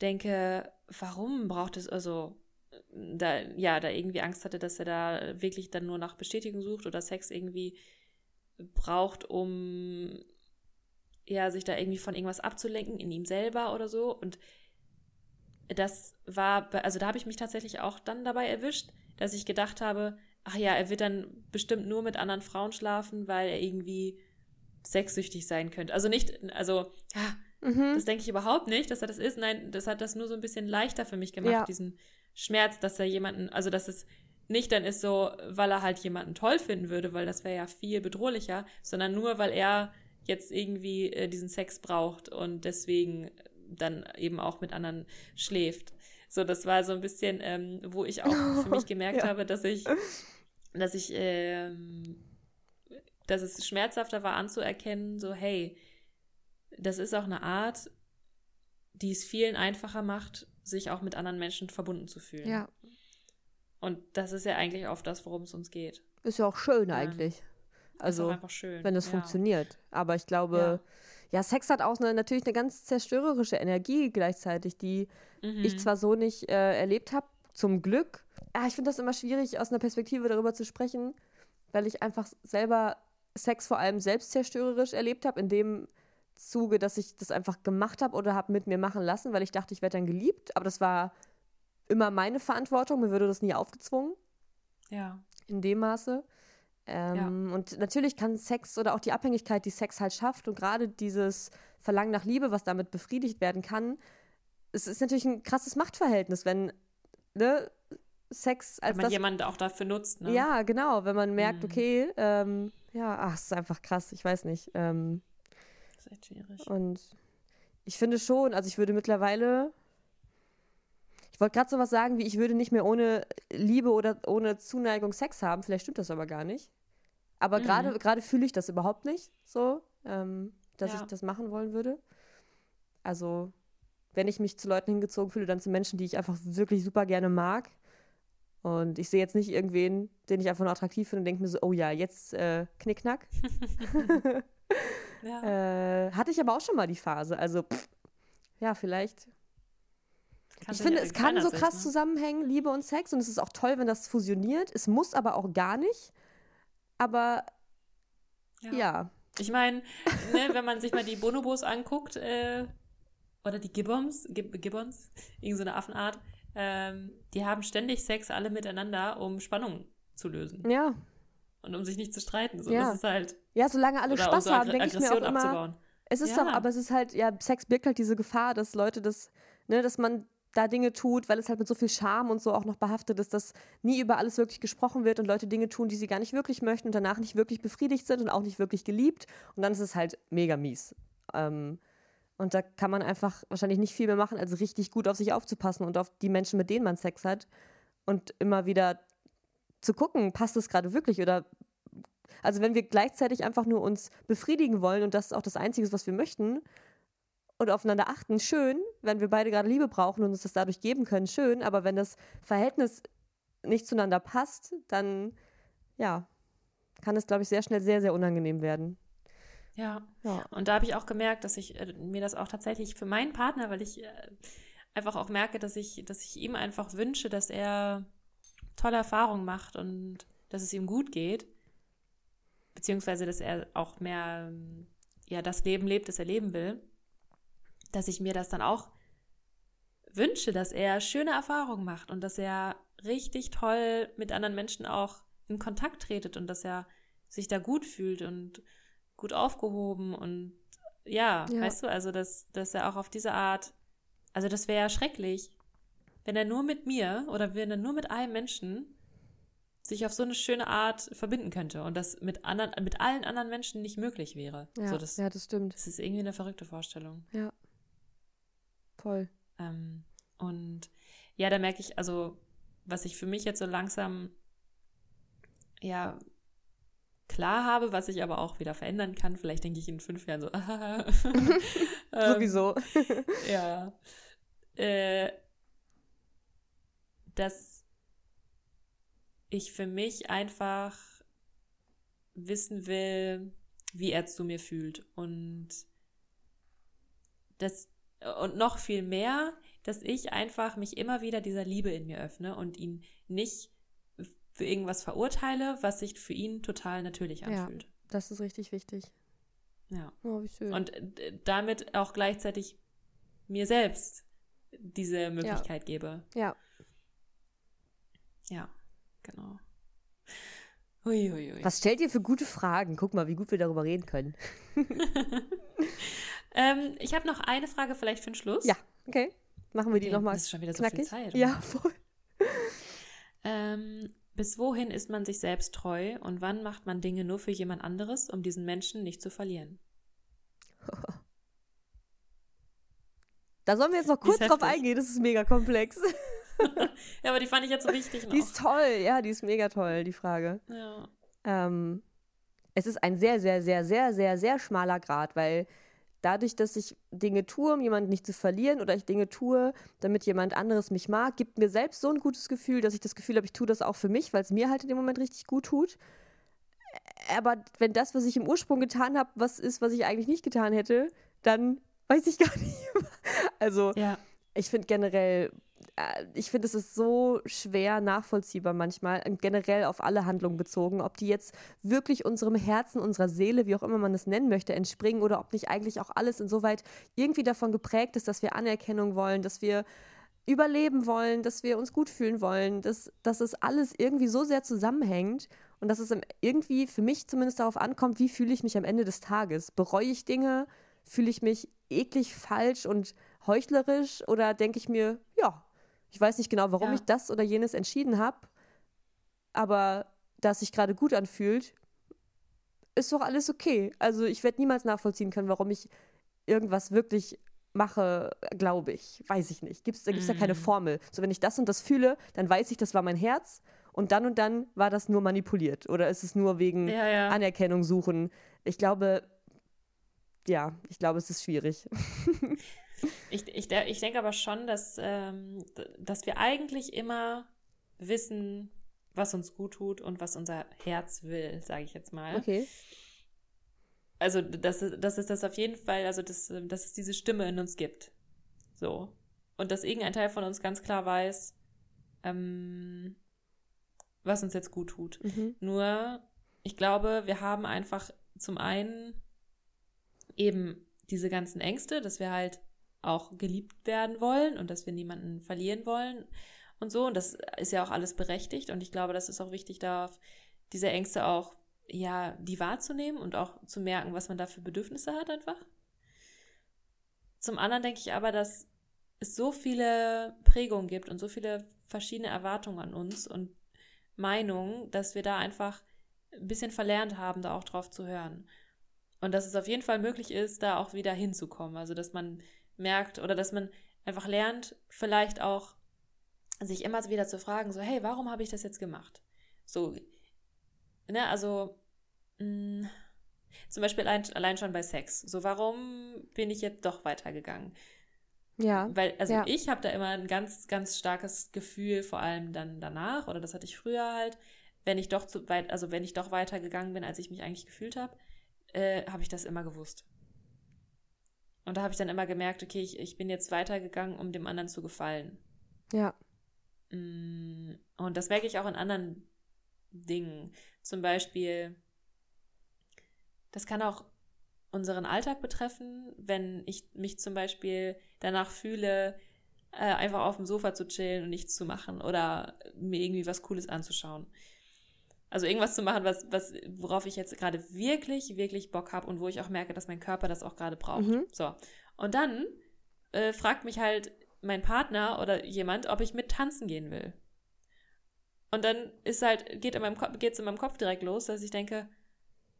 denke, warum braucht es, also da, ja, da irgendwie Angst hatte, dass er da wirklich dann nur nach Bestätigung sucht oder Sex irgendwie braucht, um ja, sich da irgendwie von irgendwas abzulenken, in ihm selber oder so. Und das war, also da habe ich mich tatsächlich auch dann dabei erwischt, dass ich gedacht habe, ach ja, er wird dann bestimmt nur mit anderen Frauen schlafen, weil er irgendwie sexsüchtig sein könnte. Also nicht, also, ja, mhm. das denke ich überhaupt nicht, dass er das ist. Nein, das hat das nur so ein bisschen leichter für mich gemacht, ja. diesen Schmerz, dass er jemanden, also dass es nicht dann ist so, weil er halt jemanden toll finden würde, weil das wäre ja viel bedrohlicher, sondern nur, weil er jetzt irgendwie äh, diesen Sex braucht und deswegen dann eben auch mit anderen schläft. So, das war so ein bisschen, ähm, wo ich auch für mich gemerkt ja. habe, dass ich, dass ich, ähm, dass es schmerzhafter war anzuerkennen, so, hey, das ist auch eine Art, die es vielen einfacher macht, sich auch mit anderen Menschen verbunden zu fühlen. Ja. Und das ist ja eigentlich oft das, worum es uns geht. Ist ja auch schön eigentlich. Also, schön. wenn es ja. funktioniert. Aber ich glaube, ja. ja. Sex hat auch eine, natürlich eine ganz zerstörerische Energie gleichzeitig, die mhm. ich zwar so nicht äh, erlebt habe, zum Glück. Ja, ich finde das immer schwierig, aus einer Perspektive darüber zu sprechen, weil ich einfach selber Sex vor allem selbstzerstörerisch erlebt habe, in dem Zuge, dass ich das einfach gemacht habe oder habe mit mir machen lassen, weil ich dachte, ich werde dann geliebt. Aber das war immer meine Verantwortung, mir würde das nie aufgezwungen. Ja. In dem Maße. Ähm, ja. Und natürlich kann Sex oder auch die Abhängigkeit, die Sex halt schafft und gerade dieses Verlangen nach Liebe, was damit befriedigt werden kann, es ist natürlich ein krasses Machtverhältnis, wenn ne, Sex als wenn man das, jemanden auch dafür nutzt. Ne? Ja, genau, wenn man merkt, mhm. okay, ähm, ja, ach, es ist einfach krass, ich weiß nicht. Ähm, das ist echt schwierig. Und ich finde schon, also ich würde mittlerweile ich wollte gerade so was sagen, wie ich würde nicht mehr ohne Liebe oder ohne Zuneigung Sex haben. Vielleicht stimmt das aber gar nicht. Aber mhm. gerade gerade fühle ich das überhaupt nicht so, ähm, dass ja. ich das machen wollen würde. Also wenn ich mich zu Leuten hingezogen fühle, dann zu Menschen, die ich einfach wirklich super gerne mag. Und ich sehe jetzt nicht irgendwen, den ich einfach nur attraktiv finde und denke mir so, oh ja, jetzt äh, Knickknack. ja. äh, hatte ich aber auch schon mal die Phase. Also, pff, ja, vielleicht ich finde, es kann so krass ne? zusammenhängen, Liebe und Sex. Und es ist auch toll, wenn das fusioniert. Es muss aber auch gar nicht. Aber ja. ja. Ich meine, ne, wenn man sich mal die Bonobos anguckt, äh, oder die Gibbons, Gib Gibbons, irgendeine so Affenart, ähm, die haben ständig Sex alle miteinander, um Spannung zu lösen. Ja. Und um sich nicht zu streiten. So, ja. Das ist halt. Ja, solange alle Spaß haben, denke ich mir auch immer. Abzubauen. Es ist ja. doch, aber es ist halt, ja, Sex birgt halt diese Gefahr, dass Leute das, ne, dass man da Dinge tut, weil es halt mit so viel Charme und so auch noch behaftet ist, dass nie über alles wirklich gesprochen wird und Leute Dinge tun, die sie gar nicht wirklich möchten und danach nicht wirklich befriedigt sind und auch nicht wirklich geliebt. Und dann ist es halt mega mies. Ähm, und da kann man einfach wahrscheinlich nicht viel mehr machen, als richtig gut auf sich aufzupassen und auf die Menschen, mit denen man Sex hat. Und immer wieder zu gucken, passt es gerade wirklich oder also wenn wir gleichzeitig einfach nur uns befriedigen wollen und das ist auch das Einzige, was wir möchten, und aufeinander achten, schön, wenn wir beide gerade Liebe brauchen und uns das dadurch geben können, schön, aber wenn das Verhältnis nicht zueinander passt, dann ja, kann es, glaube ich, sehr schnell sehr, sehr unangenehm werden. Ja. ja. Und da habe ich auch gemerkt, dass ich äh, mir das auch tatsächlich für meinen Partner, weil ich äh, einfach auch merke, dass ich, dass ich ihm einfach wünsche, dass er tolle Erfahrungen macht und dass es ihm gut geht. Beziehungsweise, dass er auch mehr ja, das Leben lebt, das er leben will dass ich mir das dann auch wünsche, dass er schöne Erfahrungen macht und dass er richtig toll mit anderen Menschen auch in Kontakt tretet und dass er sich da gut fühlt und gut aufgehoben und ja, ja. weißt du, also dass, dass er auch auf diese Art, also das wäre ja schrecklich, wenn er nur mit mir oder wenn er nur mit einem Menschen sich auf so eine schöne Art verbinden könnte und das mit anderen, mit allen anderen Menschen nicht möglich wäre. Ja, so, das, ja das stimmt. Das ist irgendwie eine verrückte Vorstellung. Ja. Voll. Ähm, und ja, da merke ich, also, was ich für mich jetzt so langsam, ja, klar habe, was ich aber auch wieder verändern kann. Vielleicht denke ich in fünf Jahren so, ähm, sowieso. ja. Äh, dass ich für mich einfach wissen will, wie er zu mir fühlt und das und noch viel mehr, dass ich einfach mich immer wieder dieser Liebe in mir öffne und ihn nicht für irgendwas verurteile, was sich für ihn total natürlich anfühlt. Ja, das ist richtig wichtig. Ja. Oh, wie schön. Und damit auch gleichzeitig mir selbst diese Möglichkeit ja. gebe. Ja. Ja, genau. Ui, ui, ui. Was stellt ihr für gute Fragen? Guck mal, wie gut wir darüber reden können. Ähm, ich habe noch eine Frage vielleicht für den Schluss. Ja, okay. Machen wir die okay, nochmal. Das ist schon wieder knackig. so viel Zeit. Oder? Ja, voll. Ähm, bis wohin ist man sich selbst treu und wann macht man Dinge nur für jemand anderes, um diesen Menschen nicht zu verlieren? Da sollen wir jetzt noch kurz drauf eingehen, das ist mega komplex. ja, aber die fand ich jetzt so wichtig. Noch. Die ist toll, ja, die ist mega toll, die Frage. Ja. Ähm, es ist ein sehr, sehr, sehr, sehr, sehr, sehr schmaler Grad, weil dadurch, dass ich Dinge tue, um jemanden nicht zu verlieren oder ich Dinge tue, damit jemand anderes mich mag, gibt mir selbst so ein gutes Gefühl, dass ich das Gefühl habe, ich tue das auch für mich, weil es mir halt in dem Moment richtig gut tut. Aber wenn das, was ich im Ursprung getan habe, was ist, was ich eigentlich nicht getan hätte, dann weiß ich gar nicht. also, ja. ich finde generell ich finde, es ist so schwer nachvollziehbar manchmal, generell auf alle Handlungen bezogen, ob die jetzt wirklich unserem Herzen, unserer Seele, wie auch immer man es nennen möchte, entspringen oder ob nicht eigentlich auch alles insoweit irgendwie davon geprägt ist, dass wir Anerkennung wollen, dass wir überleben wollen, dass wir uns gut fühlen wollen, dass, dass es alles irgendwie so sehr zusammenhängt und dass es irgendwie für mich zumindest darauf ankommt, wie fühle ich mich am Ende des Tages. Bereue ich Dinge? Fühle ich mich eklig falsch und heuchlerisch oder denke ich mir, ja, ich weiß nicht genau, warum ja. ich das oder jenes entschieden habe, aber dass sich gerade gut anfühlt, ist doch alles okay. Also ich werde niemals nachvollziehen können, warum ich irgendwas wirklich mache, glaube ich. Weiß ich nicht. Gibt's, da gibt es mm. ja keine mhm. Formel. So, wenn ich das und das fühle, dann weiß ich, das war mein Herz und dann und dann war das nur manipuliert oder ist es nur wegen ja, ja. Anerkennung suchen. Ich glaube, ja, ich glaube, es ist schwierig. Ich, ich, ich denke aber schon, dass, ähm, dass wir eigentlich immer wissen, was uns gut tut und was unser Herz will, sage ich jetzt mal. Okay. Also, dass, dass es das auf jeden Fall, also dass, dass es diese Stimme in uns gibt. So. Und dass irgendein Teil von uns ganz klar weiß, ähm, was uns jetzt gut tut. Mhm. Nur, ich glaube, wir haben einfach zum einen eben diese ganzen Ängste, dass wir halt auch geliebt werden wollen und dass wir niemanden verlieren wollen und so. Und das ist ja auch alles berechtigt. Und ich glaube, das ist auch wichtig, darauf diese Ängste auch, ja, die wahrzunehmen und auch zu merken, was man da für Bedürfnisse hat einfach. Zum anderen denke ich aber, dass es so viele Prägungen gibt und so viele verschiedene Erwartungen an uns und Meinungen, dass wir da einfach ein bisschen verlernt haben, da auch drauf zu hören. Und dass es auf jeden Fall möglich ist, da auch wieder hinzukommen. Also, dass man merkt oder dass man einfach lernt, vielleicht auch sich immer wieder zu fragen, so, hey, warum habe ich das jetzt gemacht? So, ne, also, mh, mm, zum Beispiel allein, allein schon bei Sex. So, warum bin ich jetzt doch weitergegangen? Ja. Weil, also ja. ich habe da immer ein ganz, ganz starkes Gefühl, vor allem dann danach, oder das hatte ich früher halt, wenn ich doch zu weit, also wenn ich doch weitergegangen bin, als ich mich eigentlich gefühlt habe, äh, habe ich das immer gewusst. Und da habe ich dann immer gemerkt, okay, ich, ich bin jetzt weitergegangen, um dem anderen zu gefallen. Ja. Mm, und das merke ich auch in anderen Dingen. Zum Beispiel, das kann auch unseren Alltag betreffen, wenn ich mich zum Beispiel danach fühle, äh, einfach auf dem Sofa zu chillen und nichts zu machen oder mir irgendwie was Cooles anzuschauen. Also irgendwas zu machen, was, was, worauf ich jetzt gerade wirklich, wirklich Bock habe und wo ich auch merke, dass mein Körper das auch gerade braucht. Mhm. So. Und dann äh, fragt mich halt mein Partner oder jemand, ob ich mit tanzen gehen will. Und dann ist halt, geht in meinem Kopf, geht's in meinem Kopf direkt los, dass ich denke,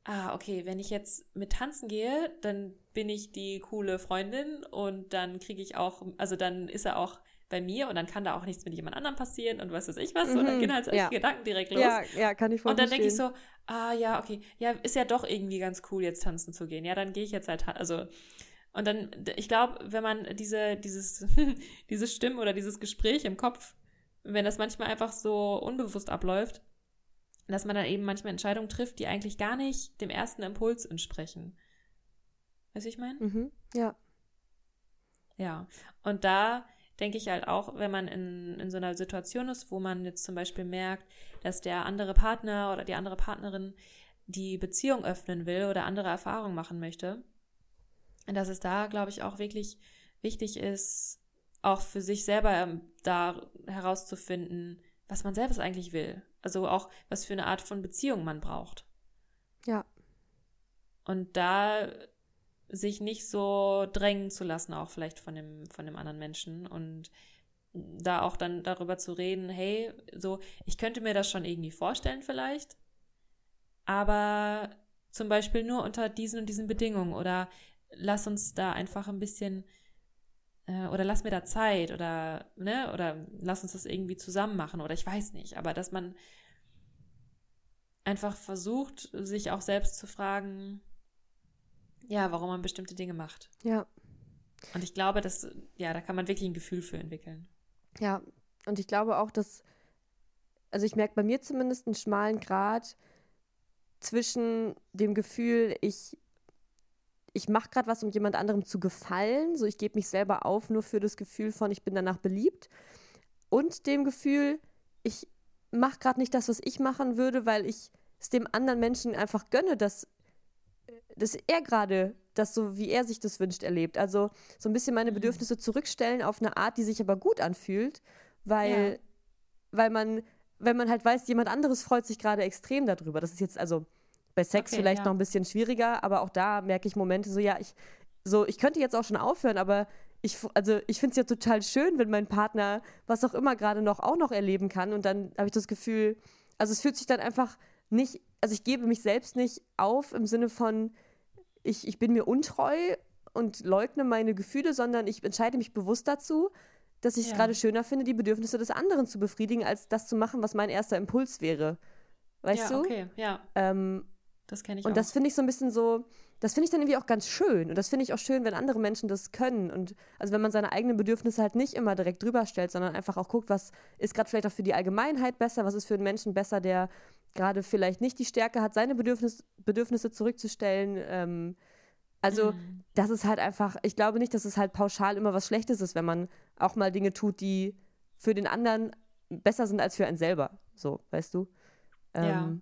ah, okay, wenn ich jetzt mit tanzen gehe, dann bin ich die coole Freundin und dann kriege ich auch, also dann ist er auch bei mir und dann kann da auch nichts mit jemand anderem passieren und was weiß ich was. Mhm. Und dann gehen halt solche ja. Gedanken direkt los. Ja, ja, kann ich voll Und dann denke ich so, ah ja, okay, ja, ist ja doch irgendwie ganz cool, jetzt tanzen zu gehen. Ja, dann gehe ich jetzt halt, also und dann, ich glaube, wenn man diese, dieses, diese Stimme oder dieses Gespräch im Kopf, wenn das manchmal einfach so unbewusst abläuft, dass man dann eben manchmal Entscheidungen trifft, die eigentlich gar nicht dem ersten Impuls entsprechen. Weißt du, ich meine? Mhm, ja. Ja. Und da denke ich halt auch, wenn man in, in so einer Situation ist, wo man jetzt zum Beispiel merkt, dass der andere Partner oder die andere Partnerin die Beziehung öffnen will oder andere Erfahrungen machen möchte, dass es da, glaube ich, auch wirklich wichtig ist, auch für sich selber ähm, da herauszufinden, was man selbst eigentlich will. Also auch, was für eine Art von Beziehung man braucht. Ja. Und da sich nicht so drängen zu lassen, auch vielleicht von dem, von dem anderen Menschen. Und da auch dann darüber zu reden, hey, so, ich könnte mir das schon irgendwie vorstellen vielleicht, aber zum Beispiel nur unter diesen und diesen Bedingungen oder lass uns da einfach ein bisschen äh, oder lass mir da Zeit oder ne oder lass uns das irgendwie zusammen machen oder ich weiß nicht, aber dass man einfach versucht, sich auch selbst zu fragen, ja, warum man bestimmte Dinge macht. Ja. Und ich glaube, dass ja, da kann man wirklich ein Gefühl für entwickeln. Ja, und ich glaube auch, dass, also ich merke bei mir zumindest einen schmalen Grad zwischen dem Gefühl, ich, ich mache gerade was, um jemand anderem zu gefallen, so ich gebe mich selber auf, nur für das Gefühl von, ich bin danach beliebt, und dem Gefühl, ich mache gerade nicht das, was ich machen würde, weil ich es dem anderen Menschen einfach gönne, dass, dass er gerade das so, wie er sich das wünscht, erlebt. Also so ein bisschen meine mhm. Bedürfnisse zurückstellen auf eine Art, die sich aber gut anfühlt, weil, ja. weil man, wenn man halt weiß, jemand anderes freut sich gerade extrem darüber. Das ist jetzt also bei Sex okay, vielleicht ja. noch ein bisschen schwieriger, aber auch da merke ich Momente so, ja, ich, so, ich könnte jetzt auch schon aufhören, aber ich, also ich finde es ja total schön, wenn mein Partner was auch immer gerade noch auch noch erleben kann. Und dann habe ich das Gefühl, also es fühlt sich dann einfach nicht, also ich gebe mich selbst nicht auf im Sinne von, ich, ich bin mir untreu und leugne meine Gefühle, sondern ich entscheide mich bewusst dazu, dass ich es ja. gerade schöner finde, die Bedürfnisse des anderen zu befriedigen, als das zu machen, was mein erster Impuls wäre. Weißt ja, du? Okay, ja. Ähm, das kenne ich und auch. Und das finde ich so ein bisschen so, das finde ich dann irgendwie auch ganz schön. Und das finde ich auch schön, wenn andere Menschen das können. Und also wenn man seine eigenen Bedürfnisse halt nicht immer direkt drüber stellt, sondern einfach auch guckt, was ist gerade vielleicht auch für die Allgemeinheit besser, was ist für einen Menschen besser, der gerade vielleicht nicht die Stärke hat, seine Bedürfnis, Bedürfnisse zurückzustellen. Ähm, also, mhm. das ist halt einfach, ich glaube nicht, dass es halt pauschal immer was Schlechtes ist, wenn man auch mal Dinge tut, die für den anderen besser sind als für einen selber. So, weißt du? Ähm, ja.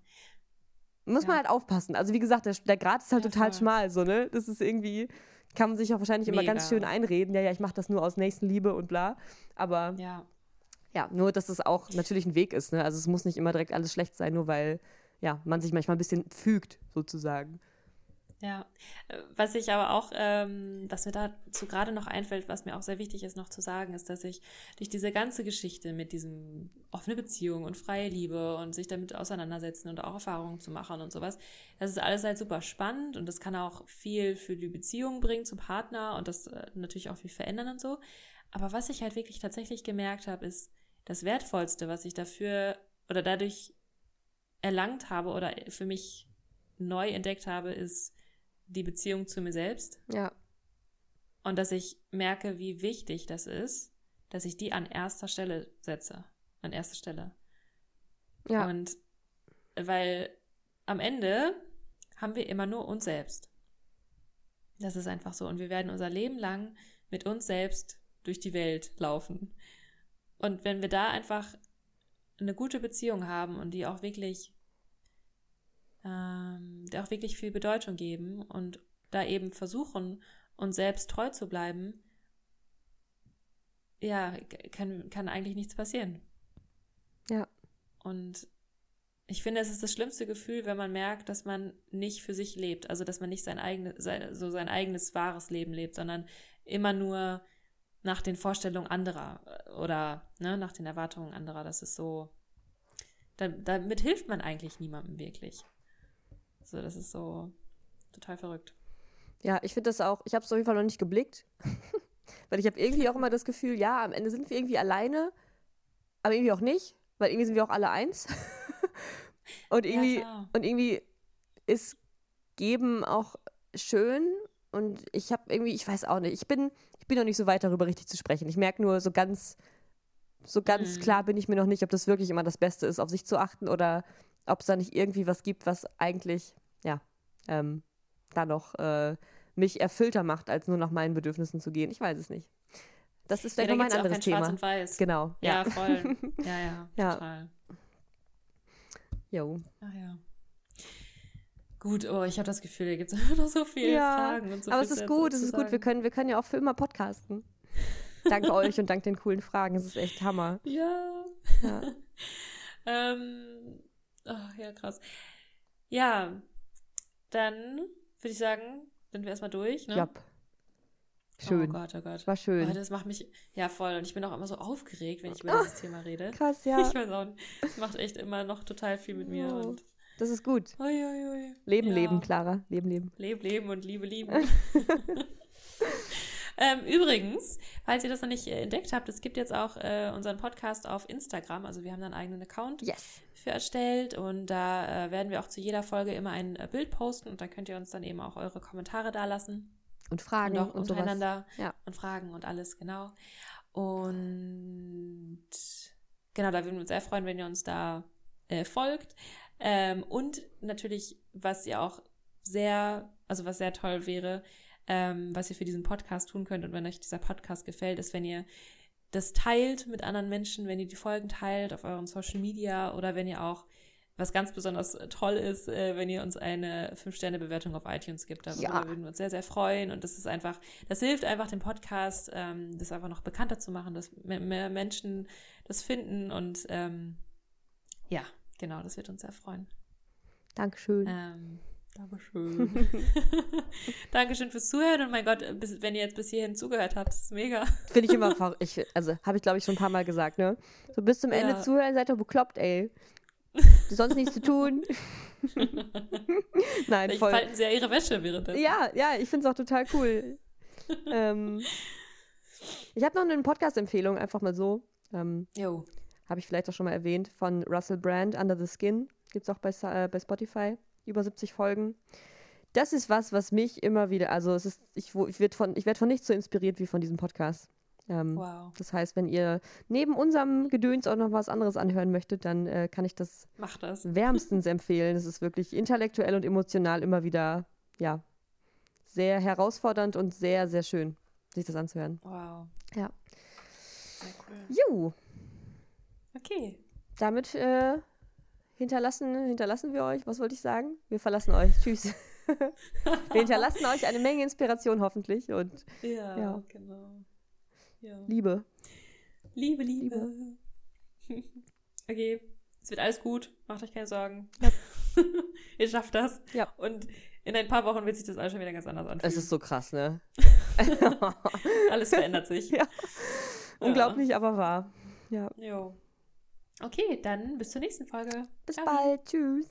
Muss ja. man halt aufpassen. Also, wie gesagt, der, der Grad ist halt ja, total voll. schmal, so, ne? Das ist irgendwie, kann man sich auch wahrscheinlich Mega. immer ganz schön einreden. Ja, ja, ich mache das nur aus Nächstenliebe und bla. Aber ja. Ja, nur dass es auch natürlich ein Weg ist. Ne? Also es muss nicht immer direkt alles schlecht sein, nur weil ja, man sich manchmal ein bisschen fügt, sozusagen. Ja, äh, was ich aber auch, ähm, was mir dazu gerade noch einfällt, was mir auch sehr wichtig ist noch zu sagen, ist, dass ich durch diese ganze Geschichte mit diesem offene Beziehung und freie Liebe und sich damit auseinandersetzen und auch Erfahrungen zu machen und sowas, das ist alles halt super spannend und das kann auch viel für die Beziehung bringen zum Partner und das äh, natürlich auch viel verändern und so. Aber was ich halt wirklich tatsächlich gemerkt habe, ist, das Wertvollste, was ich dafür oder dadurch erlangt habe oder für mich neu entdeckt habe, ist die Beziehung zu mir selbst. Ja. Und dass ich merke, wie wichtig das ist, dass ich die an erster Stelle setze. An erster Stelle. Ja. Und weil am Ende haben wir immer nur uns selbst. Das ist einfach so. Und wir werden unser Leben lang mit uns selbst durch die Welt laufen. Und wenn wir da einfach eine gute Beziehung haben und die auch wirklich, ähm, die auch wirklich viel Bedeutung geben und da eben versuchen, uns selbst treu zu bleiben, ja, kann, kann eigentlich nichts passieren. Ja. Und ich finde, es ist das schlimmste Gefühl, wenn man merkt, dass man nicht für sich lebt, also dass man nicht sein eigenes, so sein eigenes wahres Leben lebt, sondern immer nur nach den Vorstellungen anderer äh, oder ne, nach den Erwartungen anderer. Das ist so. Da, damit hilft man eigentlich niemandem wirklich. So, das ist so total verrückt. Ja, ich finde das auch, ich habe es auf jeden Fall noch nicht geblickt. weil ich habe irgendwie auch immer das Gefühl, ja, am Ende sind wir irgendwie alleine, aber irgendwie auch nicht, weil irgendwie sind wir auch alle eins. und irgendwie, ja, und irgendwie ist Geben auch schön und ich habe irgendwie, ich weiß auch nicht, ich bin, bin noch nicht so weit darüber richtig zu sprechen. Ich merke nur so ganz, so ganz mhm. klar bin ich mir noch nicht, ob das wirklich immer das Beste ist, auf sich zu achten oder ob es da nicht irgendwie was gibt, was eigentlich, ja, ähm, da noch äh, mich erfüllter macht, als nur nach meinen Bedürfnissen zu gehen. Ich weiß es nicht. Das ist vielleicht ja, nochmal ein anderes Thema. Schwarz und Weiß. Genau. Ja, ja voll. Ja, ja, ja. total. Jo. Ach ja. Gut, oh, ich habe das Gefühl, hier gibt es noch so viele ja, Fragen und so Aber es ist gut, es ist gut. Wir können, wir können ja auch für immer podcasten. dank euch und dank den coolen Fragen. Es ist echt Hammer. Ja. Ja. ähm, oh, ja, krass. Ja, dann würde ich sagen, sind wir erstmal durch. Ne? Ja. Schön. Oh Gott, oh Gott. War schön. Oh, das macht mich, ja voll. Und ich bin auch immer so aufgeregt, wenn ich über dieses Thema rede. Krass, ja. Ich weiß auch. Das macht echt immer noch total viel mit mir. Oh. Und Das ist gut. ui, ui, ui. Leben, Ja. leben, Clara. Leben, leben. Leb, leben und Liebe, lieben. ähm, übrigens, falls ihr das noch nicht äh, entdeckt habt, es gibt jetzt auch äh, unseren Podcast auf Instagram. Also wir haben da einen eigenen Account Yes. für erstellt und da äh, werden wir auch zu jeder Folge immer ein äh, Bild posten und da könnt ihr uns dann eben auch eure Kommentare dalassen. Und Fragen und auch und sowas. untereinander Ja. und Fragen und alles, genau. Und genau, da würden wir uns sehr freuen, wenn ihr uns da äh, folgt. Ähm, und natürlich, was ihr auch sehr, also was sehr toll wäre, ähm, was ihr für diesen Podcast tun könnt und wenn euch dieser Podcast gefällt, ist, wenn ihr das teilt mit anderen Menschen, wenn ihr die Folgen teilt auf euren Social Media oder wenn ihr auch, was ganz besonders toll ist, äh, wenn ihr uns eine 5-Sterne-Bewertung auf iTunes gibt. Darüber Ja. würden wir uns sehr, sehr freuen. Und das ist einfach, das hilft einfach dem Podcast, ähm, das einfach noch bekannter zu machen, dass mehr, Menschen das finden und ähm, ja, genau, das wird uns sehr freuen. Dankeschön. Ähm, Dankeschön. Dankeschön fürs Zuhören und mein Gott, bis, wenn ihr jetzt bis hierhin zugehört habt, ist mega. Finde ich immer, ich, also habe ich glaube ich schon ein paar Mal gesagt, ne? So bis zum Ende Ja. zuhören, seid ihr bekloppt, ey. Sonst nichts zu tun. Nein, Vielleicht voll. falten sie ja ihre Wäsche währenddessen. Ja, ja, ich finde es auch total cool. ähm, ich habe noch eine Podcast-Empfehlung, einfach mal so. Ähm, Jo. Habe ich vielleicht auch schon mal erwähnt, von Russell Brand, Under the Skin. Gibt es auch bei, äh, bei Spotify. Über 70 Folgen. Das ist was, was mich immer wieder, also es ist, ich, ich werde von, ich werd von nichts so inspiriert wie von diesem Podcast. Ähm, Wow. Das heißt, wenn ihr neben unserem Gedöns auch noch was anderes anhören möchtet, dann äh, kann ich das das. wärmstens empfehlen. Es ist wirklich intellektuell und emotional immer wieder, ja, sehr herausfordernd und sehr, sehr schön, sich das anzuhören. Wow. Ja. Sehr cool. Jo, Okay. damit äh, hinterlassen, hinterlassen wir euch, was wollte ich sagen? Wir verlassen euch. Tschüss. wir hinterlassen euch eine Menge Inspiration hoffentlich und Ja, Ja. genau. Ja. Liebe. Liebe, Liebe. okay, es wird alles gut. Macht euch keine Sorgen. Ihr schafft das. Ja. Und in ein paar Wochen wird sich das alles schon wieder ganz anders anfühlen. Es ist so krass, ne? alles verändert sich. Ja. Unglaublich, aber wahr. Ja. Jo. Okay, dann bis zur nächsten Folge. Bis Ciao. bald. Tschüss.